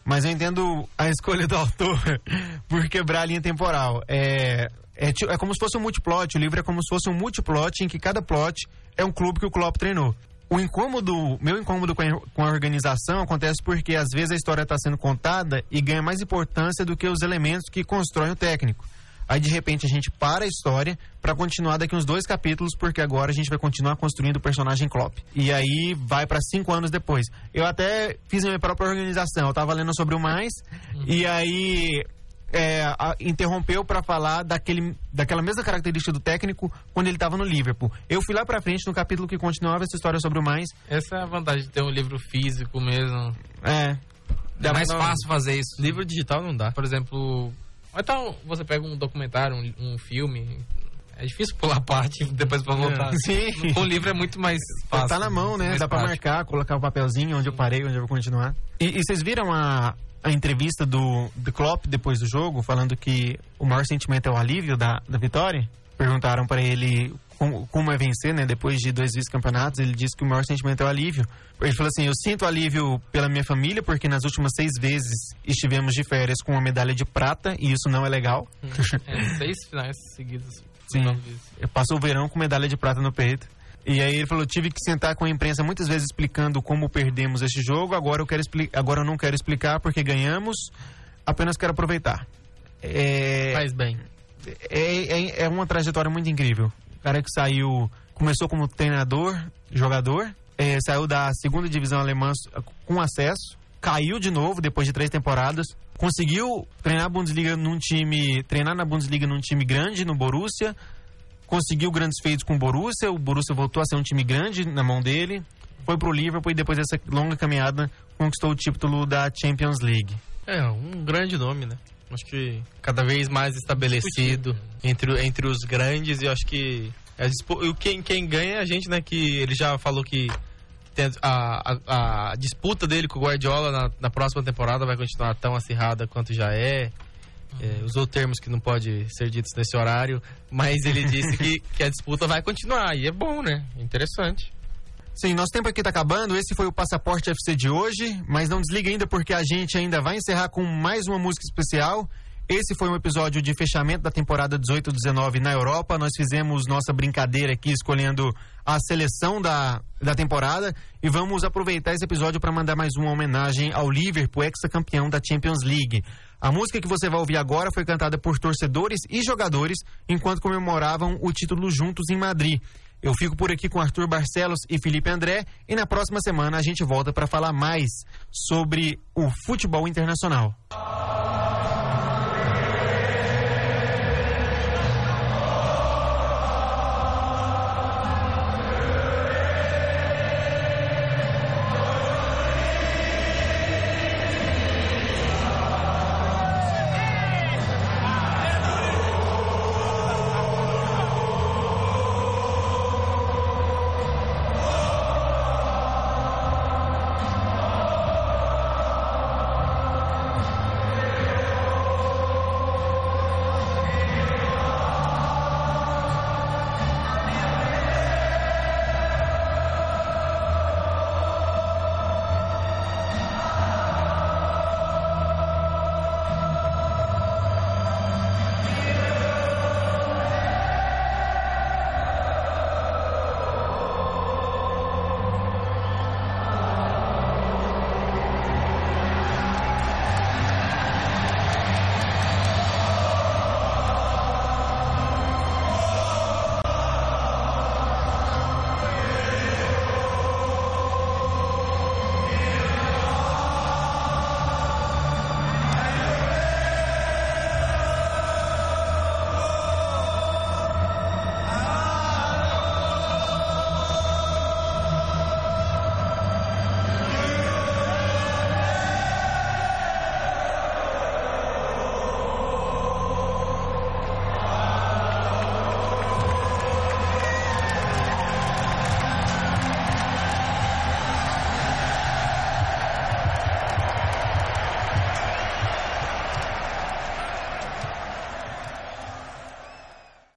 Speaker 1: mas eu entendo a escolha do autor [laughs] por quebrar a linha temporal. É, é, é, como se fosse um multiplot, o livro é como se fosse um multiplot em que cada plot é um clube que o Klopp treinou. O incômodo, meu incômodo com a, com a organização acontece porque às vezes a história está sendo contada e ganha mais importância do que os elementos que constroem o técnico. Aí de repente a gente para a história para continuar daqui uns dois capítulos, porque agora a gente vai continuar construindo o personagem Klopp. E aí vai para cinco anos depois. Eu até fiz a minha própria organização. Eu tava lendo sobre o mais uhum. e aí é, a, interrompeu para falar daquele, daquela mesma característica do técnico quando ele estava no Liverpool. Eu fui lá para frente no capítulo que continuava essa história sobre o mais.
Speaker 3: Essa é a vantagem de ter um livro físico mesmo.
Speaker 1: É.
Speaker 3: É mais fácil fazer isso.
Speaker 2: Livro digital não dá.
Speaker 3: Por exemplo, então, você pega um documentário, um, um filme, é difícil pular a parte depois pra voltar.
Speaker 1: É. Sim.
Speaker 3: Com [laughs] o livro é muito mais fácil.
Speaker 1: Tá na mão, né? Dá pra marcar, colocar o papelzinho onde eu parei, onde eu vou continuar. E, e vocês viram a, a entrevista do, do Klopp depois do jogo, falando que o maior sentimento é o alívio da, da vitória? Perguntaram para ele como, como é vencer, né? Depois de dois vice-campeonatos, ele disse que o maior sentimento é o alívio. Ele falou assim: Eu sinto alívio pela minha família, porque nas últimas seis vezes estivemos de férias com uma medalha de prata, e isso não é legal.
Speaker 3: É, seis finais seguidos.
Speaker 1: Sim. Passou o verão com medalha de prata no peito. E aí ele falou: tive que sentar com a imprensa muitas vezes explicando como perdemos este jogo. Agora eu quero agora eu não quero explicar porque ganhamos. Apenas quero aproveitar.
Speaker 2: É... Faz bem.
Speaker 1: É, é, é, uma trajetória muito incrível. Cara que saiu, começou como treinador, jogador, é, saiu da segunda divisão alemã com acesso, caiu de novo depois de três temporadas, conseguiu treinar a Bundesliga num time, treinar na Bundesliga num time grande no Borussia, conseguiu grandes feitos com o Borussia, o Borussia voltou a ser um time grande na mão dele, foi pro Liverpool e depois dessa longa caminhada conquistou o título da Champions League.
Speaker 2: É, um grande nome, né? Acho que cada vez mais estabelecido entre, entre os grandes e eu acho que quem, quem ganha é a gente, né? Que ele já falou que a, a, a disputa dele com o Guardiola na, na próxima temporada vai continuar tão acirrada quanto já é. É, usou termos que não pode ser ditos nesse horário, mas ele disse que, [laughs] que a disputa vai continuar. E é bom, né? Interessante.
Speaker 1: Sim, nosso tempo aqui está acabando. Esse foi o Passaporte FC de hoje, mas não desliga ainda porque a gente ainda vai encerrar com mais uma música especial. Esse foi um episódio de fechamento da temporada 18-19 na Europa. Nós fizemos nossa brincadeira aqui escolhendo a seleção da, da temporada e vamos aproveitar esse episódio para mandar mais uma homenagem ao Liverpool, ex-campeão da Champions League. A música que você vai ouvir agora foi cantada por torcedores e jogadores enquanto comemoravam o título juntos em Madrid. Eu fico por aqui com Arthur Barcelos e Felipe André e na próxima semana a gente volta para falar mais sobre o futebol internacional.